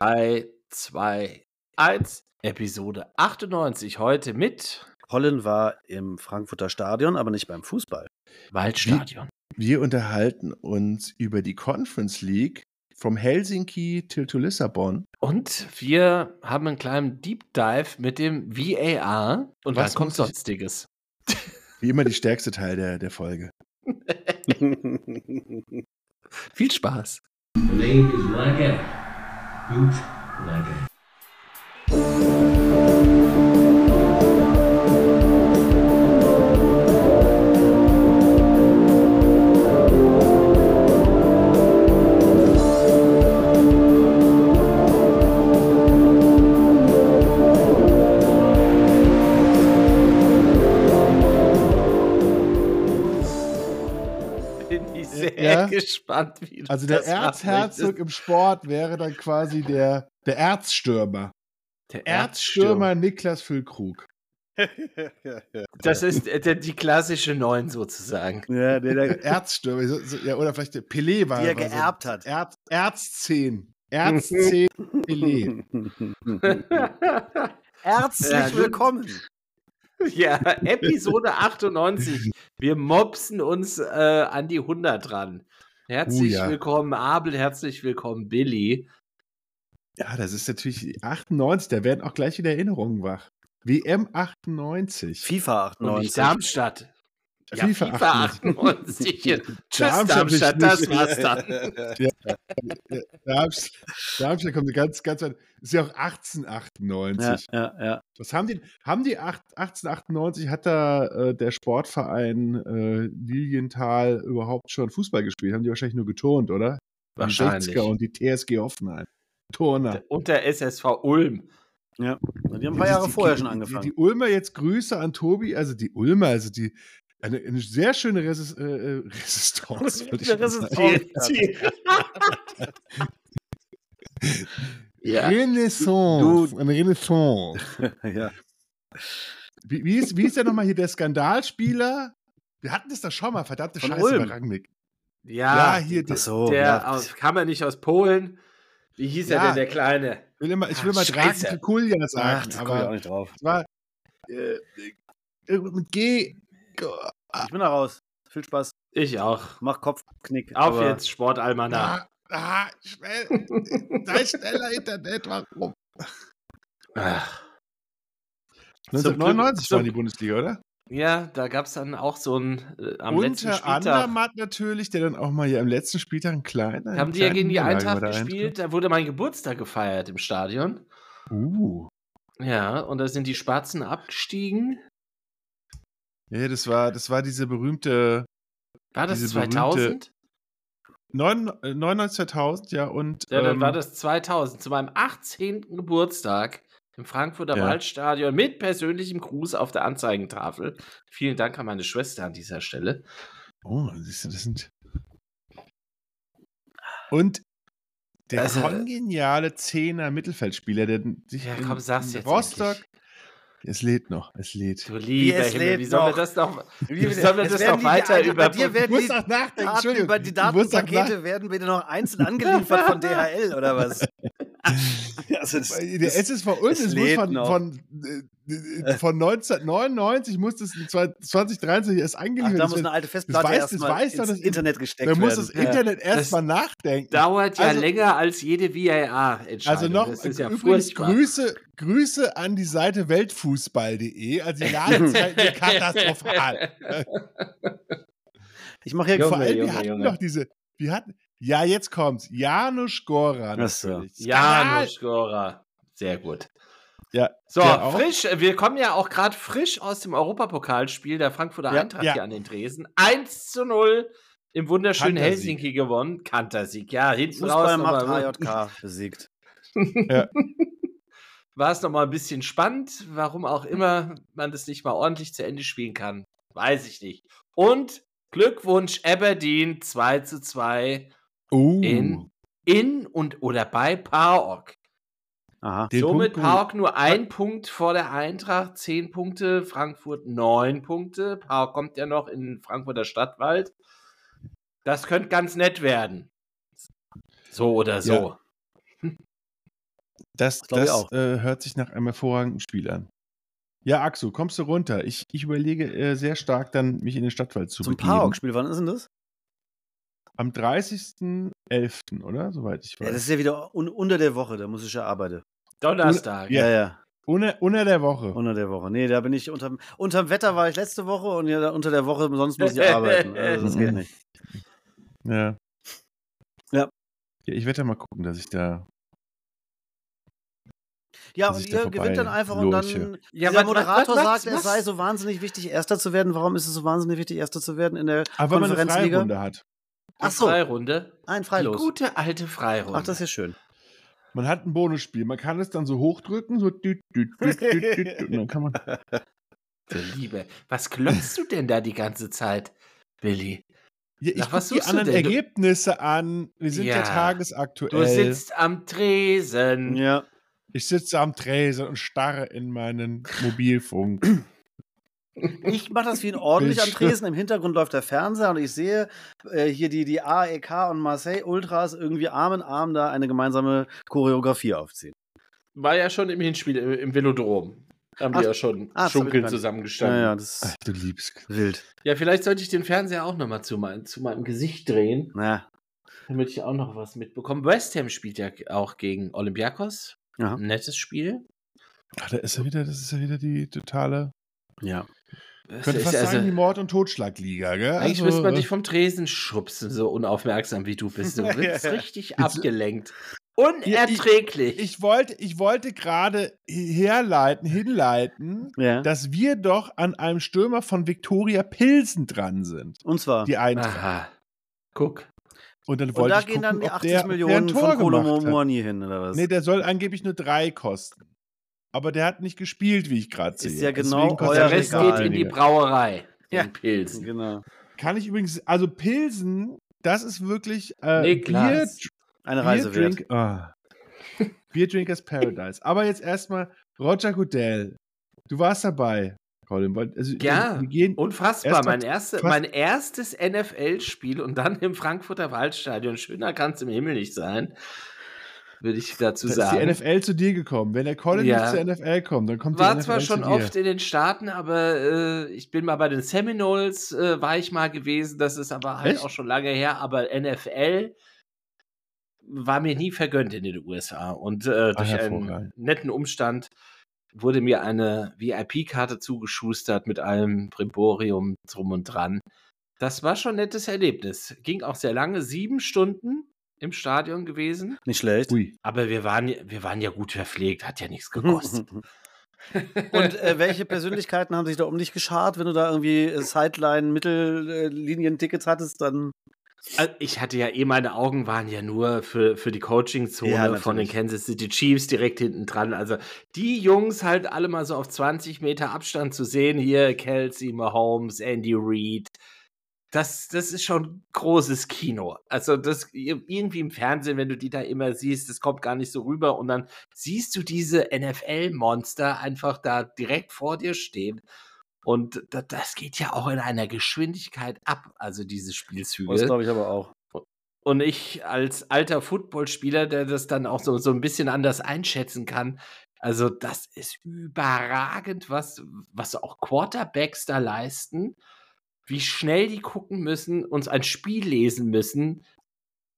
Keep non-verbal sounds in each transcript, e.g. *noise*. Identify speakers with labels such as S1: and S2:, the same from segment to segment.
S1: 3, 2, 1. Episode 98 heute mit
S2: Colin war im Frankfurter Stadion, aber nicht beim Fußball.
S1: Waldstadion.
S3: Wir unterhalten uns über die Conference League vom Helsinki till to Lissabon.
S1: Und wir haben einen kleinen Deep Dive mit dem VAR und
S3: Was
S1: kommt sonstiges.
S3: Wie immer die stärkste Teil der, der Folge. *laughs* *laughs*
S1: Viel Spaß.
S4: The name is Lager.
S1: Bootlegger. Sehr *laughs*
S3: Ja.
S1: gespannt, wie du
S3: Also der
S1: das
S3: Erzherzog im Sport wäre dann quasi der, der Erzstürmer.
S1: Der
S3: Erzstürmer Niklas Füllkrug. *laughs*
S1: Das ist äh, der, die klassische Neun sozusagen.
S2: ja, der,
S3: Der *laughs* Erzstürmer. So, so, ja, oder vielleicht der Pelé war.
S2: die er
S3: war so
S2: geerbt hat.
S3: Erz, Erz-10. Erz-10 Pelé.
S2: Herzlich willkommen.
S1: Ja, Episode 98. Wir mopsen uns äh, an die 100 ran. Herzlich
S3: Oh ja.
S1: willkommen, Abel. Herzlich willkommen, Billy.
S3: Ja, das ist natürlich die 98. Da werden auch gleich wieder Erinnerungen wach. WM 98.
S2: FIFA
S1: Und
S2: 98.
S1: nicht Darmstadt. Ja,
S3: FIFA
S1: FIFA 98. *laughs* Tschüss,
S3: Darmstadt
S1: Darmstadt, das war's dann. *laughs*
S3: Darmstadt, Darmstadt kommt ganz, ganz weit. Ist ja auch 1898.
S2: ja, ja, ja.
S3: Was haben die? Haben die acht- 1898 hat da äh, der Sportverein äh, Lilienthal überhaupt schon Fußball gespielt? Haben die wahrscheinlich nur geturnt, oder? Die
S1: Wahrscheinlich.
S3: 60er und die TSG Hoffenheim. Turner.
S1: Und der SSV Ulm.
S2: ja. Und die haben ein paar Jahre
S3: Die-
S2: vorher
S3: die-
S2: schon
S3: die-
S2: angefangen.
S3: Die, die Ulmer jetzt Grüße an Tobi, also die Ulmer, also die eine, eine sehr schöne Resist, äh, äh, *laughs* Resistance. *laughs* sagen. *laughs*
S1: Die- ja.
S3: Renaissance. Eine Renaissance. *laughs*
S2: ja.
S3: Wie, wie, ist, wie ist der nochmal hier der Skandalspieler? Wir hatten das doch schon mal, verdammte
S2: Von
S3: Scheiße
S2: Ulm.
S3: bei Rangnick.
S1: Ja,
S3: Ja, hier,
S2: Ach
S3: der,
S2: so.
S1: der
S2: ja.
S1: aus, kam er nicht aus Polen. Wie hieß er
S3: Ja.
S1: denn, der Kleine?
S3: ich will immer, ich will
S1: Ach,
S3: mal. Draken Kukulja
S2: Ach,
S3: sagen,
S2: das komme ich auch
S3: aber
S2: nicht drauf.
S3: es war äh, mit G.
S2: Ich bin da raus. Viel Spaß.
S1: Ich auch.
S2: Mach Kopfknick.
S1: Auf
S2: aber
S1: jetzt, Sportalmanach.
S3: Ah, schnell. *laughs* Sei schneller, Internet, warum?
S1: Ach.
S3: 1999 war die Bundesliga, oder?
S1: Ja, da gab es dann auch so ein äh, am
S3: Unter letzten
S1: Spieltag.
S3: anderem natürlich, der dann auch mal hier am letzten Spieltag einen kleinen.
S1: Haben die ja gegen die Eintracht gespielt, da wurde mein Geburtstag gefeiert im Stadion.
S3: Uh.
S1: Ja, und da sind die Spatzen abgestiegen.
S3: Ja, das war, das war diese berühmte.
S1: War das 2000?
S3: Berühmte, 99.000, äh, ja, und.
S1: Ja, dann
S3: ähm,
S1: war das 2000, zu meinem 18. Geburtstag im Frankfurter
S3: ja.
S1: Waldstadion mit persönlichem Gruß auf der Anzeigentafel. Vielen Dank an meine Schwester an dieser Stelle.
S3: Oh, siehst du, das sind. Und der
S1: also, äh,
S3: kongeniale Zehner Mittelfeldspieler, der sich
S1: ja, komm,
S3: in,
S1: in
S3: Rostock
S1: endlich.
S3: Es lädt noch, es lädt.
S1: Du lieber
S2: es
S1: Himmel,
S2: lebt
S1: wie sollen wir das noch, wie
S2: Wie-
S1: sollen wir
S2: es
S1: das noch weiter über...
S2: bei dir werden
S3: muss
S2: die
S3: noch nachdenken,
S2: Daten
S3: Entschuldigung.
S2: über die Datenpakete werden bitte noch einzeln angeliefert von DHL oder was? *laughs* also das,
S3: Der
S2: das,
S3: SSV Ulm,
S2: es
S3: es muss
S2: lädt
S3: von,
S2: noch.
S3: von, äh, von 1999 muss das in 2023 erst angeliefert
S2: da muss
S3: werden.
S2: eine alte Festplatte erstmal
S3: weiß
S2: ins
S3: das-
S2: Internet gesteckt
S3: Da muss
S2: werden.
S3: das Internet erstmal nachdenken.
S1: Dauert ja
S3: Also-
S1: länger als jede VAR-Entscheidung.
S3: Also noch
S1: das ist ja
S3: übrigens
S1: furchtbar.
S3: Grüße, Grüße an die Seite weltfußball.de. Also die Ladezeiten sind *laughs* katastrophal.
S2: Ich mache hier
S3: Vor
S1: Junge,
S3: allem, wir
S1: Junge,
S3: hatten
S1: Junge.
S3: doch diese, wir hatten, ja, jetzt kommt's. Janusz Gora.
S1: Janusz Gora. Sehr gut.
S3: Ja,
S1: So, frisch, wir kommen ja auch gerade frisch aus dem Europapokalspiel der Frankfurter
S2: Ja,
S1: Eintracht
S3: ja.
S1: hier an den Dresen. 1 zu 0 im wunderschönen
S3: Kantersieg.
S1: Helsinki gewonnen. Kantersieg, ja, hinten raus
S2: Fußball macht
S1: nochmal-
S2: HJK besiegt. *laughs*
S1: war es nochmal ein bisschen spannend. Warum auch immer man das nicht mal ordentlich zu Ende spielen kann, weiß ich nicht. Und Glückwunsch Aberdeen 2 zu 2
S3: Uh,
S1: in, in und oder bei PAOK.
S2: Aha.
S3: den
S1: Somit
S3: Punkt-
S1: PAOK nur ein Punkt vor der Eintracht, 10 Punkte, Frankfurt 9 Punkte. PAOK kommt ja noch in den Frankfurter Stadtwald. Das könnte ganz nett werden. So oder so.
S3: Das,
S2: ich
S3: das
S2: auch.
S3: äh, hört sich nach einem hervorragenden Spiel an. Ja, Axel, kommst du runter? Ich, ich überlege äh, sehr stark, dann mich in den Stadtwald zu
S2: Zum
S3: begeben.
S2: Parok-Spiel, wann ist denn das?
S3: Am 30.11., oder? Soweit ich weiß.
S2: Ja, das ist ja wieder un unter der Woche, da muss ich ja arbeiten.
S1: Donnerstag.
S3: Ja.
S2: Ja, ja,
S3: unter, unter der Woche.
S2: unter der Woche. Nee, da bin ich unterm, unterm Wetter war ich letzte Woche und ja, unter der Woche, sonst muss ich arbeiten. Also das geht nicht. *laughs*
S3: Ja.
S2: Ja.
S3: Ja, ich werde ja mal gucken, dass ich da.
S2: Ja, und
S3: da
S2: ihr gewinnt dann einfach und
S3: lurche.
S2: dann
S1: Ja, was-
S2: Moderator
S1: was- was-
S2: sagt, es
S1: was?
S2: sei so wahnsinnig wichtig, Erster zu werden. Warum ist es so wahnsinnig wichtig, Erster zu werden in der
S3: Aber wenn man eine
S2: Konferenzliga?
S3: Freirunde hat.
S1: Die
S2: Ach so.
S1: Freirunde.
S2: Ein
S1: Die
S2: Freilos.
S1: gute alte Freirunde.
S2: Ach, das ist ja schön.
S3: Man hat ein Bonusspiel. Man kann es dann so hochdrücken, so düt, düt, düt, düt, düt, und dann kann man. *laughs*
S1: Liebe. Was klopfst du denn da die ganze Zeit, Willi?
S3: Ja, ich gucke
S1: was
S3: die anderen Ergebnisse an. Wir sind ja,
S1: Ja.
S3: tagesaktuell.
S1: Du sitzt am Tresen.
S2: Ja.
S3: Ich sitze am Tresen und starre in meinen Mobilfunk. *clears throat*
S2: Ich mache das wie ein *laughs* ordentlich am. Tresen. Im Hintergrund läuft der Fernseher und ich sehe äh, hier die, die AEK und Marseille Ultras irgendwie Arm in Arm da eine gemeinsame Choreografie aufziehen.
S1: War ja schon im Hinspiel im, im Velodrom. Haben
S2: Ach,
S1: die ja schon
S2: ich
S1: schunkeln zusammengestanden.
S2: Ja, ja,
S1: Ja,
S2: das
S3: Ach, du liebst.
S2: wild.
S1: vielleicht sollte ich den Fernseher auch nochmal zu, mein, zu meinem Gesicht drehen,
S2: Ja.
S1: damit ich auch noch was mitbekomme. West Ham spielt ja auch gegen Olympiakos.
S2: Ja.
S1: Ein nettes Spiel.
S3: Ach, da ist ja wieder, das ist ja wieder die totale.
S2: Ja.
S1: Das
S3: Könnte
S1: ist
S3: fast
S1: also-
S3: die Mord- und Totschlagliga, gell?
S1: Eigentlich
S3: Also,
S1: müsste man
S3: äh,
S1: dich vom Tresen schubsen, so unaufmerksam wie du bist. Du *laughs* bist
S2: ja.
S1: richtig abgelenkt. Unerträglich.
S3: Ich wollte, ich wollte gerade herleiten, hinleiten,
S2: ja.
S3: dass wir doch an einem Stürmer von Viktoria Pilsen dran sind.
S2: Und zwar.
S3: Die Eintracht.
S1: Aha. Guck.
S3: Und dann
S2: und
S3: wollte
S2: da
S3: ich
S2: gehen
S3: gucken,
S2: dann die
S3: ob
S2: 80
S3: der, der
S2: Millionen
S3: Tor
S2: von Kolo
S3: gemacht hat.
S2: Moani hin, oder was?
S3: Nee, der soll angeblich nur drei kosten. Aber der hat nicht gespielt, wie ich gerade sehe.
S2: Ist ja genau euer
S3: er
S1: Rest geht in die. Brauerei.
S2: Ja.
S1: In Pilsen.
S2: genau.
S3: Kann ich übrigens, also Pilsen, das ist wirklich äh,
S1: Niklas.
S3: Bier,
S2: Eine Reise wert.
S3: Drink, ah. Beer Drinkers Paradise. Aber jetzt erstmal Roger Goodell. Du warst dabei, Colin. Also,
S1: Ja.
S3: Wir gehen,
S1: Unfassbar.
S3: Erst
S1: Mein, erste, mein erstes NFL-Spiel und dann im Frankfurter Waldstadion. Schöner kann es im Himmel nicht sein. Würde ich dazu
S3: da ist
S1: sagen.
S3: die NFL zu dir gekommen. Wenn der Colin
S1: Ja.
S3: nicht zur NFL kommt, dann kommt
S1: war
S3: die NFL
S1: zwar schon oft in den Staaten, aber äh, ich bin mal bei den Seminoles, äh, war ich mal gewesen. Das ist aber halt
S3: Echt?
S1: auch schon lange her. Aber NFL war mir nie vergönnt in den USA. Und äh, durch einen netten Umstand wurde mir eine VIP-Karte zugeschustert mit allem Brimborium drum und dran. Das war schon ein nettes Erlebnis. Ging auch sehr lange, sieben Stunden im Stadion gewesen.
S2: Nicht schlecht.
S3: Ui.
S1: Aber wir waren, wir waren ja gut verpflegt, hat ja nichts gekostet. *laughs* *laughs*
S2: Und äh, welche Persönlichkeiten haben sich da um dich geschart? Wenn du da irgendwie äh, Sideline, Mittellinien-Tickets hattest, dann.
S1: Also ich hatte ja eh, meine Augen waren ja nur für, für die Coaching-Zone
S2: Ja,
S1: von den. Kansas City Chiefs direkt hinten dran. Also die Jungs halt alle mal so auf 20 Meter Abstand zu sehen. Hier Kelsey, Mahomes, Andy Reid. Das, das ist schon großes Kino. Also das irgendwie im Fernsehen, wenn du die da immer siehst, das kommt gar nicht so rüber. Und dann siehst du diese NFL-Monster einfach da direkt vor dir stehen. Und da, das geht ja auch in einer Geschwindigkeit ab, also diese Spielzüge.
S2: Das glaube ich aber auch.
S1: Und ich als alter Footballspieler, der das dann auch so, so ein bisschen anders einschätzen kann, also das ist überragend, was, was auch Quarterbacks da leisten, wie schnell die gucken müssen, uns ein Spiel lesen müssen.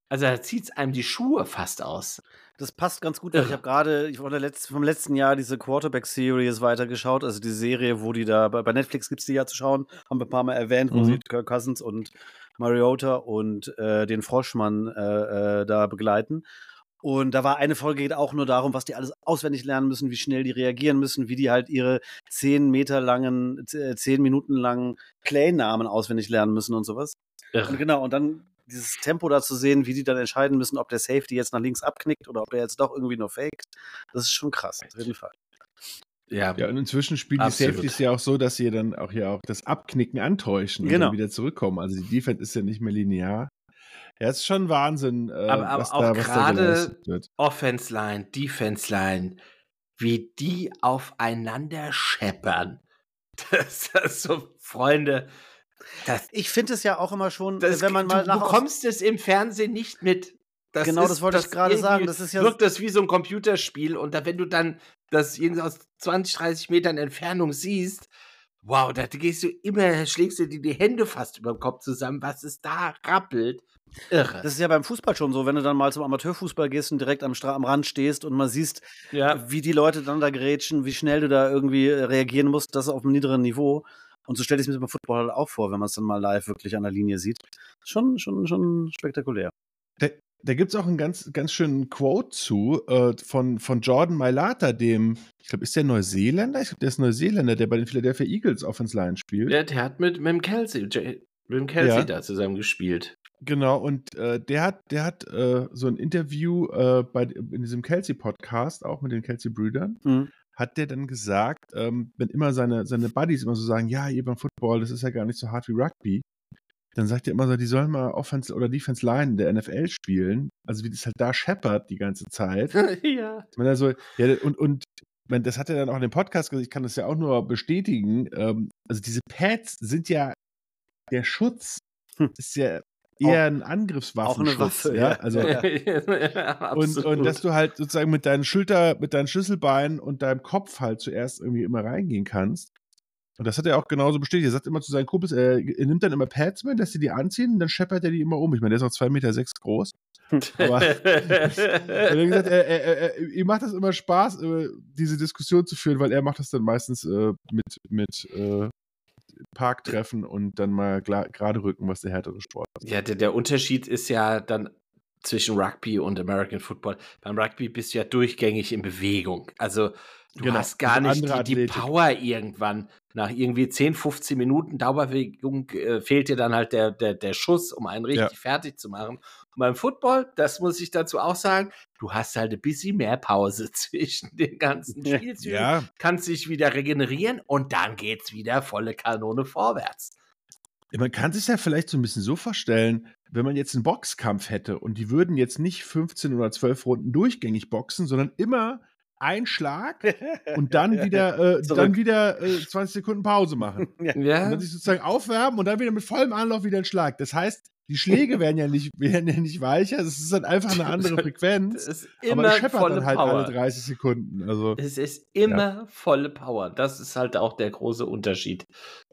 S1: Also da zieht es einem die Schuhe fast aus.
S2: Das passt ganz gut, ich habe gerade ich wurde letzt, vom letzten Jahr diese Quarterback Series weitergeschaut, also die Serie, wo die da bei, bei Netflix gibt es die ja zu schauen, haben wir ein paar Mal erwähnt, wo
S3: Mhm.
S2: sie Kirk Cousins und Mariota und äh, den Froschmann äh, äh, da begleiten. Und da war eine Folge geht auch nur darum, was die alles auswendig lernen müssen, wie schnell die reagieren müssen, wie die halt ihre zehn Meter langen, äh, zehn Minuten langen Play-Namen auswendig lernen müssen und sowas. Und
S1: Irre.
S2: genau, und dann dieses Tempo da zu sehen, wie die dann entscheiden müssen, ob der Safety jetzt nach links abknickt oder ob er jetzt doch irgendwie nur faked, das ist schon krass, auf jeden Fall.
S1: Ja,
S3: Ja, und inzwischen spielen
S1: Absolut.
S3: die Safeties ja auch so, dass sie dann auch ja auch das Abknicken antäuschen und
S2: Genau.
S3: dann wieder zurückkommen. Also die Defense ist ja nicht mehr linear. Ja, es ist schon Wahnsinn, äh,
S1: Aber- aber
S3: was,
S1: auch gerade-. Offense Line, Defense Line, wie die aufeinander scheppern. *laughs* Das, das so, Freunde, das,
S2: Ich finde es ja auch immer schon,
S1: das,
S2: wenn man mal
S1: du
S2: nach
S1: bekommst es im Fernsehen nicht mit. Das
S2: Genau,
S1: ist-
S2: das wollte ich gerade sagen. Das ist ja-
S1: wirkt das wie so ein Computerspiel und da, wenn du dann das aus 20, 30 Metern Entfernung siehst, wow, da gehst du immer, schlägst du dir die Hände fast über den Kopf zusammen, was es da rappelt. Irre.
S2: Das ist ja beim Fußball schon so, wenn du dann mal zum Amateurfußball gehst und direkt am, Stra am Rand stehst und man siehst,
S1: ja.
S2: wie die Leute dann da gerätschen, wie schnell du da irgendwie äh, reagieren musst, das auf einem niederen Niveau. Und so stelle ich es mir beim Football halt auch vor, wenn man es dann mal live wirklich an der Linie sieht. Schon, schon, schon spektakulär.
S3: Da gibt es auch einen ganz, ganz schönen Quote zu äh, von, von Jordan Mailata, dem, ich glaube, ist der Neuseeländer? Ich glaube, der ist Neuseeländer, der bei den Philadelphia Eagles Offense Line spielt.
S1: Der, der hat mit, mit dem Kelsey, J- mit dem Kelsey
S3: Ja.
S1: da zusammen gespielt.
S3: Genau, und äh, der hat, der hat äh, so ein Interview äh, bei, in diesem Kelsey-Podcast, auch mit den Kelsey-Brüdern,
S2: Mhm.
S3: hat der dann gesagt, ähm, wenn immer seine, seine Buddies immer so sagen, ja, ihr beim Football, das ist ja gar nicht so hart wie Rugby, dann sagt er immer so, die sollen mal Offense oder Defense Line in der NFL spielen. Also wie das halt da scheppert die ganze Zeit. *laughs*
S1: ja.
S3: Ich meine, also, ja, und, und das hat er dann auch in dem Podcast gesagt, ich kann das ja auch nur bestätigen. Ähm, also diese Pads sind ja der Schutz,
S2: Hm.
S3: ist ja eher ein Angriffswaffenschutz.
S2: Waffe,
S3: ja.
S2: ja.
S3: Also,
S2: Ja. *laughs*
S3: und, und dass du halt sozusagen mit deinen Schulter, mit deinen Schlüsselbeinen und deinem Kopf halt zuerst irgendwie immer reingehen kannst. Und das hat er auch genauso bestätigt. Er sagt immer zu seinen Kumpels, er, er nimmt dann immer Pads mit, dass sie die anziehen und dann scheppert er die immer um. Ich meine, der ist auch 2,6 Meter sechs groß. Aber- *laughs* Er hat gesagt, er, er, er, er, ihm macht das immer Spaß, äh, diese Diskussion zu führen, weil er macht das dann meistens äh, mit, mit äh, Parktreffen und dann mal gerade rücken, was der härtere Sport ist.
S1: Ja, der, der Unterschied ist ja dann zwischen Rugby und American Football. Beim Rugby bist du ja durchgängig in Bewegung. Also du
S3: Genau,
S1: hast gar nicht die, die. Power irgendwann. Nach irgendwie 10, 15 Minuten Dauerbewegung äh, fehlt dir dann halt der, der, der Schuss, um einen richtig
S3: Ja.
S1: fertig zu machen. Und beim Football, das muss ich dazu auch sagen, du hast halt ein bisschen mehr Pause *laughs* zwischen den ganzen. Spielzügen.
S3: Ja,
S1: Kannst dich wieder regenerieren und dann geht's wieder volle Kanone vorwärts.
S3: man kann sich ja vielleicht so ein bisschen so vorstellen, wenn man jetzt einen Boxkampf hätte und die würden jetzt nicht 15 oder 12 Runden durchgängig boxen, sondern immer ein Schlag *laughs* und dann wieder, äh, dann wieder äh, 20 Sekunden Pause machen. *laughs*
S2: Ja.
S3: Und
S1: Ja,
S3: dann sich sozusagen aufwärmen und dann wieder mit vollem Anlauf wieder ein Schlag. Das heißt, die Schläge werden ja nicht, *laughs* werden ja nicht weicher, es ist dann einfach eine andere Frequenz.
S1: ist
S3: Aber
S1: immer
S3: es scheppert
S1: volle
S3: dann halt
S1: Power.
S3: alle 30 Sekunden. Also,
S1: Es ist immer volle Power. Das ist halt auch der große Unterschied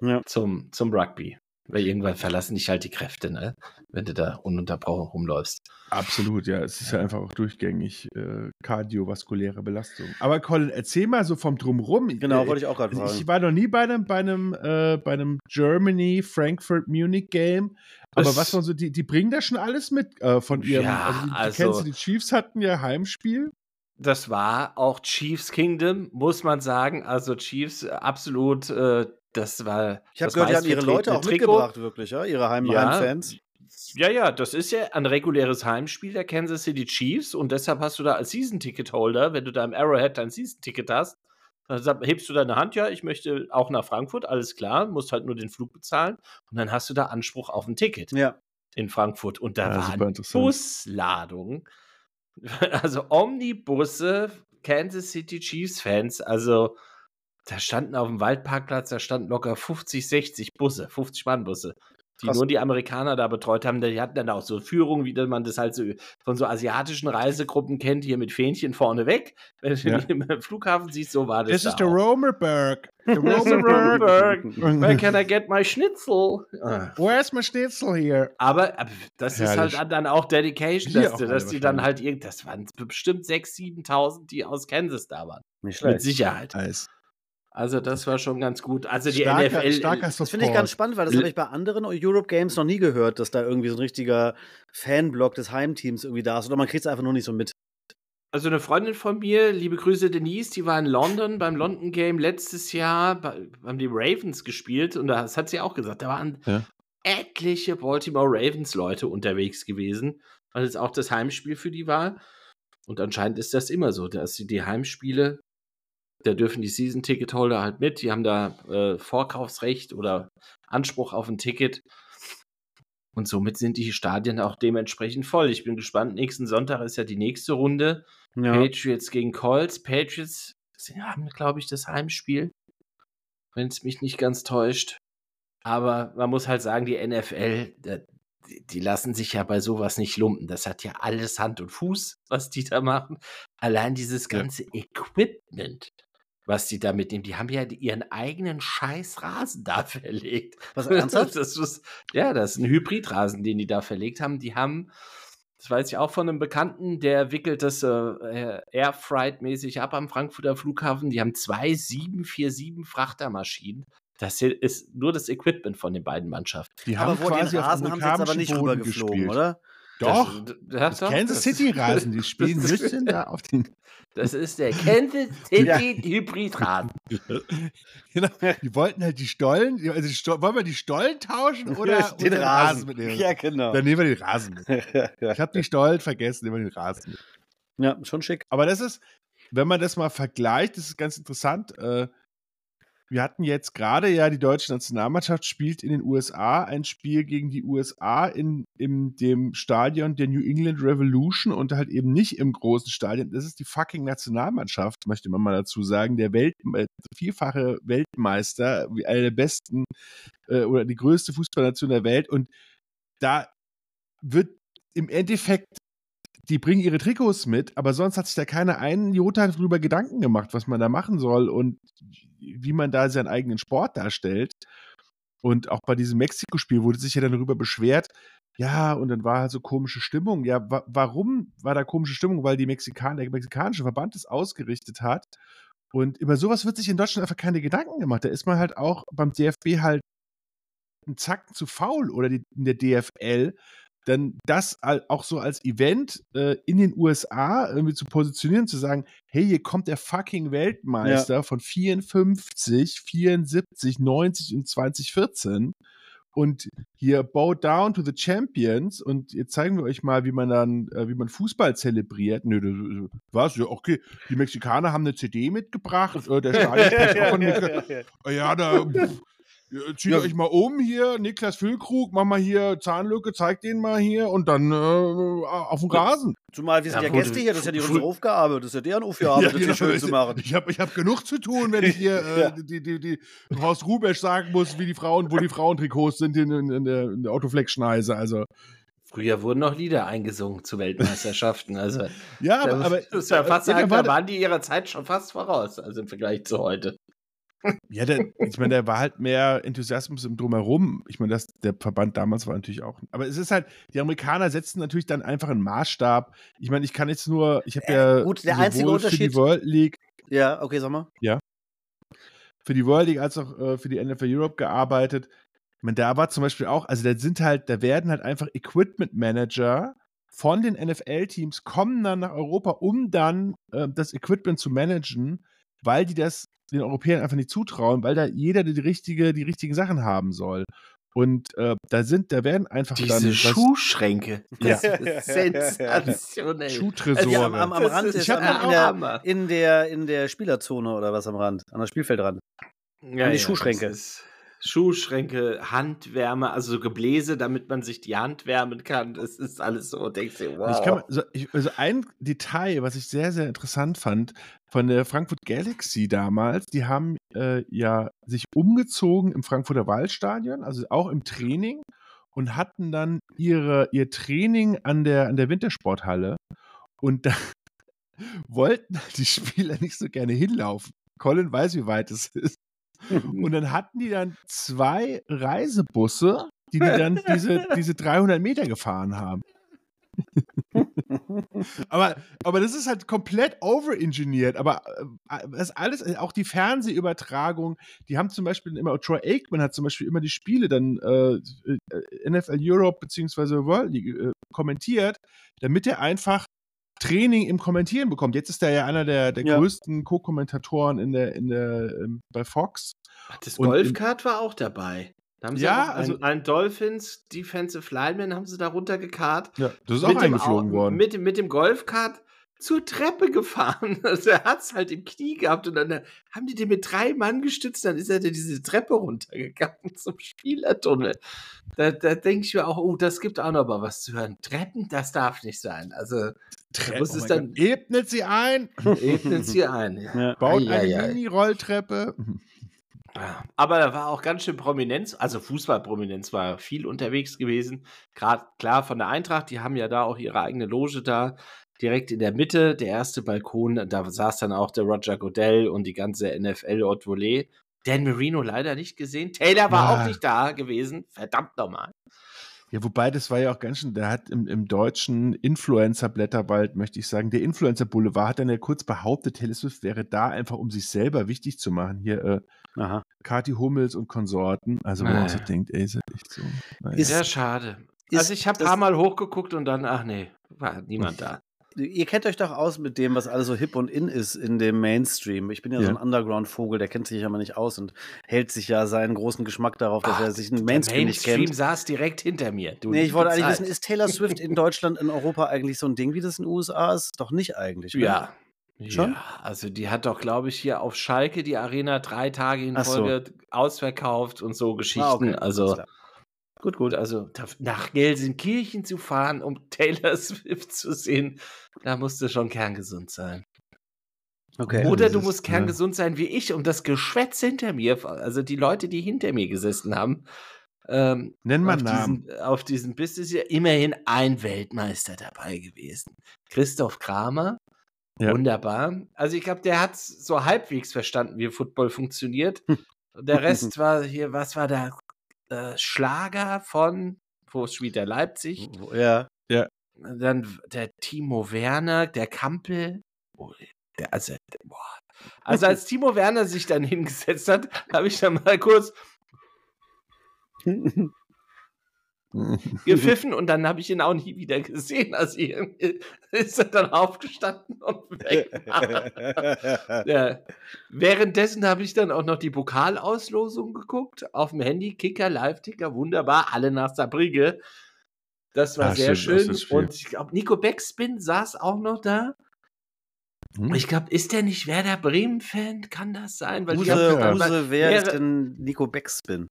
S2: Ja.
S1: zum, zum Rugby. Weil irgendwann verlassen dich halt die Kräfte, ne? Wenn du da ununterbrochen rumläufst.
S3: absolut, ja. Es ist ja einfach auch durchgängig äh, kardiovaskuläre Belastung. Aber Colin, erzähl mal so vom Drumrum.
S2: Genau,
S3: Äh,
S2: wollte ich auch gerade fragen.
S3: ich war noch nie bei einem, bei einem, äh, bei einem Germany, Frankfurt, Munich Game. Aber
S1: Das-
S3: was man so, die, die bringen da schon alles mit äh, von ihrem.
S1: Ja,
S3: also, die,
S1: also-
S3: kennst du, die Chiefs hatten ja Heimspiel.
S1: Das war auch Chiefs Kingdom, muss man sagen. Also Chiefs absolut, äh, das war.
S2: Ich habe gehört, die haben ihre Leute auch
S1: Trikot.
S2: mitgebracht, wirklich, ja? Ihre Heim
S1: Ja.
S2: Heimfans.
S1: Ja, ja, das ist ja ein reguläres Heimspiel der Kansas City Chiefs und deshalb hast du da als Season-Ticket-Holder, wenn du da im Arrowhead dein Season-Ticket hast, dann hebst du deine Hand, ja, ich möchte auch nach Frankfurt, alles klar, musst halt nur den Flug bezahlen und dann hast du da Anspruch auf ein Ticket
S2: Ja.
S1: in Frankfurt und da
S3: Ja, interessant.
S1: Busladungen, *laughs* also Omnibusse, Kansas City Chiefs-Fans, also da standen auf dem Waldparkplatz, da standen locker 50, 60 Busse, 50 Mann-Busse, die
S2: Krass.
S1: nur die Amerikaner da betreut haben. Die hatten dann auch so Führungen, wie man das halt so von so asiatischen Reisegruppen kennt, hier mit Fähnchen vorne weg. *laughs* Wenn du
S3: Ja.
S1: im Flughafen siehst, so war das.
S3: Das
S1: da
S3: ist der
S1: auch.
S3: Romerberg. Der *laughs* Romerberg.
S1: Where can I get my Schnitzel? Ah.
S3: Where's my Schnitzel here?
S1: Aber, das
S3: Herrlich.
S1: ist halt dann auch Dedication, dass,
S3: auch alle
S1: dass die dann halt irgend, das waren bestimmt 6.000, 7.000, die aus Kansas da waren.
S2: Nicht
S1: Mit
S2: schlecht.
S1: Sicherheit.
S3: Eis.
S1: Also das war schon ganz gut. Also die
S3: Starker,
S1: NFL.
S3: starker
S2: Das
S3: Support.
S2: finde ich ganz spannend, weil das habe ich bei anderen Europe Games noch nie gehört, dass da irgendwie so ein richtiger Fanblock des Heimteams irgendwie da ist. Oder man kriegt es einfach nur nicht so mit.
S1: Also eine Freundin von mir, liebe Grüße Denise, die war in London beim London Game letztes Jahr, bei, haben die Ravens gespielt und das hat sie auch gesagt, da waren
S3: Ja.
S1: etliche Baltimore Ravens Leute unterwegs gewesen, weil es auch das Heimspiel für die war. Und anscheinend ist das immer so, dass sie die Heimspiele, da dürfen die Season-Ticket-Holder halt mit, die haben da äh, Vorkaufsrecht oder Anspruch auf ein Ticket. Und somit sind die Stadien auch dementsprechend voll. Ich bin gespannt. Nächsten Sonntag ist ja die nächste Runde.
S2: Ja.
S1: Patriots gegen Colts. Patriots haben, glaube ich, das Heimspiel. Wenn es mich nicht ganz täuscht. Aber man muss halt sagen, die NFL, die, die lassen sich ja bei sowas nicht lumpen. Das hat ja alles Hand und Fuß, was die da machen. Allein dieses
S3: Ja.
S1: ganze Equipment, was die da mitnehmen, die haben ja ihren eigenen scheiß Rasen *laughs* da verlegt.
S2: Was *laughs* ernsthaft?
S1: Das ist, ja, das ist ein Hybridrasen, den die da verlegt haben. Die haben, das weiß ich auch von einem Bekannten, der wickelt das äh, Airfreight-mäßig ab am Frankfurter Flughafen. Die haben zwei 747 Frachtermaschinen. Das hier ist nur das Equipment von den beiden Mannschaften.
S3: Die
S2: Aber
S3: haben
S2: vor den
S3: quasi auf
S2: Rasen haben sie jetzt aber nicht rübergeflogen, oder?
S3: Doch,
S1: das,
S3: das,
S1: doch,
S3: Kansas City Rasen, die *laughs* spielen
S1: das-
S3: müssen da auf den. *laughs*
S1: Das ist der Kansas City Hybridrasen. *laughs*
S3: Genau, die wollten halt die Stollen, also die Sto wollen wir die Stollen tauschen oder
S2: den Rasen.
S3: mitnehmen?
S2: Ja, genau.
S3: Dann nehmen wir den Rasen mit. Ich habe die Stollen vergessen, nehmen wir den Rasen mit.
S2: ja, schon schick.
S3: Aber das ist, wenn man das mal vergleicht, das ist ganz interessant. Äh, wir hatten jetzt gerade ja die deutsche Nationalmannschaft spielt in den USA ein Spiel gegen die USA in, in dem Stadion der New England Revolution und halt eben nicht im großen Stadion. Das ist die fucking Nationalmannschaft, möchte man mal dazu sagen. Der Welt, äh, vierfache Weltmeister, wie eine der besten äh, oder die größte Fußballnation der Welt. Und da wird im Endeffekt die bringen ihre Trikots mit, aber sonst hat sich da keiner einen Jota darüber Gedanken gemacht, was man da machen soll und wie man da seinen eigenen Sport darstellt. Und auch bei diesem Mexiko-Spiel wurde sich ja dann darüber beschwert, ja, und dann war halt so komische Stimmung. Ja, wa warum war da komische Stimmung? Weil die Mexikaner, der mexikanische Verband es ausgerichtet hat. Und über sowas wird sich in Deutschland einfach keine Gedanken gemacht. Da ist man halt auch beim DFB halt einen Zacken zu faul oder die, in der DFL, dann das auch so als Event äh, in den USA irgendwie zu positionieren, zu sagen, hey, hier kommt der fucking Weltmeister von 54, 74, 90 und 2014 und hier bow down to the champions und jetzt zeigen wir euch mal, wie man dann, äh, wie man Fußball zelebriert. Nö, das, was? Ja, okay, die Mexikaner haben eine CD mitgebracht, äh, der Stadionsprecher *laughs* auch von Mexika- ja, da pff, ja, zieht
S2: Ja.
S3: euch mal um hier, Niklas Füllkrug, mach mal hier Zahnlücke, zeig den mal hier und dann äh, auf dem Rasen.
S2: Zumal wir sind
S1: Ja,
S2: ja, Gäste hier, das ist ja die unsere Aufgabe, das ist ja deren Aufgabe, das hier schön zu machen.
S3: Ich habe ich hab genug zu tun, wenn ich hier *laughs* äh,
S2: Ja.
S3: die, die, die Horst Rubesch sagen muss, wie die Frauen, wo die Frauentrikots sind in, in, in der, in der Autoflex-Schneise. Also,
S1: Früher wurden noch Lieder eingesungen zu Weltmeisterschaften. Also,
S3: ja,
S1: da
S3: aber, aber
S1: muss ja fast
S3: ja,
S1: sagen, da waren die ihrer Zeit schon fast voraus, also im Vergleich zu heute.
S3: Ja, der, ich meine, da war halt mehr Enthusiasmus im Drumherum. Ich meine, das, der Verband damals war natürlich auch. Aber es ist halt, die Amerikaner setzen natürlich dann einfach einen Maßstab. Ich meine, ich kann jetzt nur, ich habe
S2: Äh,
S3: ja
S2: gut, der einzige
S3: für
S2: Unterschied-
S3: die World League,
S2: Ja, okay, sag mal.
S3: für die World League als auch äh, für die NFL Europe gearbeitet. Ich meine, da war zum Beispiel auch, also da sind halt, da werden halt einfach Equipment Manager von den NFL-Teams kommen dann nach Europa, um dann äh, das Equipment zu managen, weil die das den Europäern einfach nicht zutrauen, weil da jeder die richtige, die richtigen Sachen haben soll. Und äh, da sind, da werden einfach dann
S1: Diese
S3: was-
S1: Schuhschränke.
S3: Ja.
S1: Das ist sensationell. *laughs*
S3: Schuhtresore.
S2: Ja, am, am, Rand
S1: ist
S2: ist, am,
S3: dann
S2: in,
S3: auch
S2: der, in, der, in der Spielerzone oder was am Rand, an der Spielfeldrand.
S1: Ja,
S2: die Schuhschränke.
S1: das ist Schuhschränke, Handwärme, also so Gebläse, damit man sich die Hand wärmen kann. Das ist alles so. Denkst du, wow.
S3: Also, kann, mal- so, ich, also ein Detail, was ich sehr, sehr interessant fand, von der Frankfurt Galaxy damals, die haben äh, ja sich umgezogen im Frankfurter Waldstadion, also auch im Training und hatten dann ihre, ihr Training an der, an der Wintersporthalle und da *laughs* wollten die Spieler nicht so gerne hinlaufen. Colin weiß, wie weit es ist. *laughs* Und dann hatten die dann zwei Reisebusse, die, die dann diese, diese 300 Meter gefahren haben. *laughs* aber, aber das ist halt komplett overengineert. Aber äh, das alles, äh, auch die Fernsehübertragung, die haben zum Beispiel immer, Troy Aikman hat zum Beispiel immer die Spiele dann äh, äh, NFL Europe beziehungsweise World League äh, kommentiert, damit er einfach Training im Kommentieren bekommt. Jetzt ist er ja einer der, der
S2: Ja.
S3: größten Co-Kommentatoren in der, in der, ähm, bei Fox.
S1: Das Golfkart war auch dabei. Da haben sie
S3: Ja, also-
S1: einen, einen Dolphins Defensive Lineman haben sie da runtergekarrt.
S3: Ja, das ist auch
S1: dem
S3: eingeflogen
S1: Au-
S3: worden.
S1: Mit, dem- mit dem Golfkart zur Treppe gefahren. *laughs* Also er hat es halt im Knie gehabt und dann äh, haben die den mit drei Mann gestützt, dann ist er dann diese Treppe runtergegangen *laughs* zum Spielertunnel. Da, da denke ich mir auch, oh, das gibt auch noch mal was zu hören. Treppen, das darf nicht sein. Also
S3: Tre-
S1: muss es
S3: mein
S1: dann-
S3: Gott. Ebnet sie ein, *laughs*
S1: ebnet sie ein. Ja.
S2: Ja.
S3: baut
S1: Ei, ei,
S3: eine
S1: ei.
S3: Mini-Rolltreppe.
S1: Ja, aber da war auch ganz schön Prominenz, also Fußballprominenz war viel unterwegs gewesen. Gerade klar von der Eintracht, die haben ja da auch ihre eigene Loge da, direkt in der Mitte, der erste Balkon, da saß dann auch der Roger Godell und die ganze NFL Haute Volée. Dan Marino leider nicht gesehen. Taylor war
S3: Ja.
S1: auch nicht da gewesen. Verdammt nochmal.
S3: Ja, wobei das war ja auch ganz schön, der hat im, im deutschen Influencer-Blätterwald, möchte ich sagen, der Influencer-Boulevard hat dann ja kurz behauptet, Taylor Swift wäre da einfach, um sich selber wichtig zu machen. Hier, äh,
S2: Aha.
S3: Kathi Hummels und Konsorten. Also, wo man so
S1: Naja.
S3: denkt, ey, ist das echt so. Naja.
S2: Ist-
S1: Sehr schade.
S2: ist
S1: also ich habe ein paar Mal hochgeguckt und dann, ach nee, war niemand *laughs* da.
S2: Ihr kennt euch doch aus mit dem, was alles so hip und in ist in dem Mainstream. Ich bin ja, so
S3: Ja.
S2: ein Underground-Vogel, der kennt sich ja mal nicht aus und hält sich ja seinen großen Geschmack darauf, dass
S1: Ach,
S2: er sich einen
S1: Der
S2: Mainstream, nicht
S1: Mainstream
S2: kennt.
S1: saß direkt hinter mir. Du,
S2: Nee, ich wollte eigentlich wissen, ist Taylor Swift in Deutschland, in Europa eigentlich so ein Ding, wie das in den USA ist? Doch nicht eigentlich. oder?
S1: Ja.
S2: Schon?
S1: Ja, also die hat doch, glaube ich, hier auf Schalke die Arena drei Tage in
S2: Ach so.
S1: Folge ausverkauft und so Geschichten.
S2: Ah, okay.
S1: Also. Gut, gut. Also da, nach Gelsenkirchen zu fahren, um *laughs* Taylor Swift zu sehen, da musst du schon kerngesund sein.
S2: Okay.
S1: Oder du musst
S3: äh,
S1: kerngesund sein wie ich, um das Geschwätz hinter mir, also die Leute, die hinter mir gesessen haben, ähm,
S3: Nenn mal
S1: auf,
S3: Namen.
S1: diesen, auf diesem Business ja immerhin ein Weltmeister dabei gewesen. Christoph Kramer.
S3: Ja.
S1: Wunderbar. Also ich glaube, der hat so halbwegs verstanden, wie Football funktioniert. Und *laughs* der Rest war hier, was war der äh, Schlager von, wo spielt der Leipzig?
S2: Wo- Ja.
S1: Dann der Timo Werner, der Kampel. Oh, der, also, boah. also als Timo Werner sich dann hingesetzt hat, *laughs* habe ich dann mal kurz *laughs* gepfiffen und dann habe ich ihn auch nie wieder gesehen. Also ist er dann aufgestanden und weg. war. *laughs* ja. Währenddessen habe ich dann auch noch die Pokalauslosung geguckt auf dem Handy, Kicker, Live-Ticker, wunderbar, alle nach Saarbrücke. Das war
S3: Ah,
S1: sehr schön. Und ich glaube, Nico Beckspin saß auch noch da.
S3: Hm?
S1: Ich glaube, ist der nicht Werder Bremen-Fan? Kann das sein? Weil ich
S2: Use,
S1: hab-
S3: ja.
S2: Use, wer ist denn Nico Backspin?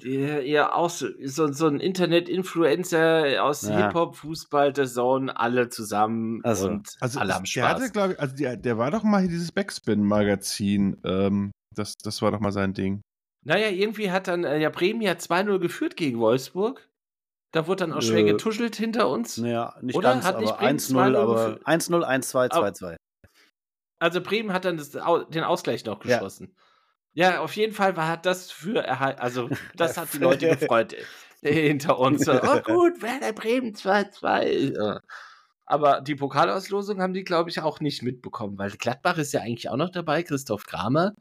S1: Ja, ja, auch so, so, so ein Internet-Influencer aus
S2: Ja.
S1: Hip-Hop, Fußball, der Zone, alle zusammen
S2: Ach so.
S1: und
S3: Also,
S1: alle
S3: es-
S1: am
S3: der hatte,
S1: Spaß.
S3: glaube ich, also der, der war doch mal hier dieses Backspin-Magazin. Ähm, das, das war doch mal sein Ding.
S1: Naja, irgendwie hat dann äh, ja Bremen ja 2-0 geführt gegen Wolfsburg. Da wurde dann auch schwer
S2: Äh,
S1: getuschelt hinter uns.
S2: Naja, nicht
S1: Oder?
S2: ganz,
S1: Hat nicht
S2: aber
S1: Bremen
S2: 1-0,
S1: 2-0
S2: aber
S1: geführt?
S2: 1-0, 1-2, 2-2.
S1: Also Bremen hat dann das, den Ausgleich noch
S2: Ja.
S1: geschossen. Ja. Auf jeden Fall war hat das für erhalt- also *laughs* das hat die Leute gefreut äh, hinter uns. *laughs* Oh gut, Werder Bremen 2-2. Ja. Aber die Pokalauslosung haben die, glaube ich, auch nicht mitbekommen, weil Gladbach ist ja eigentlich auch noch dabei, Christoph Kramer.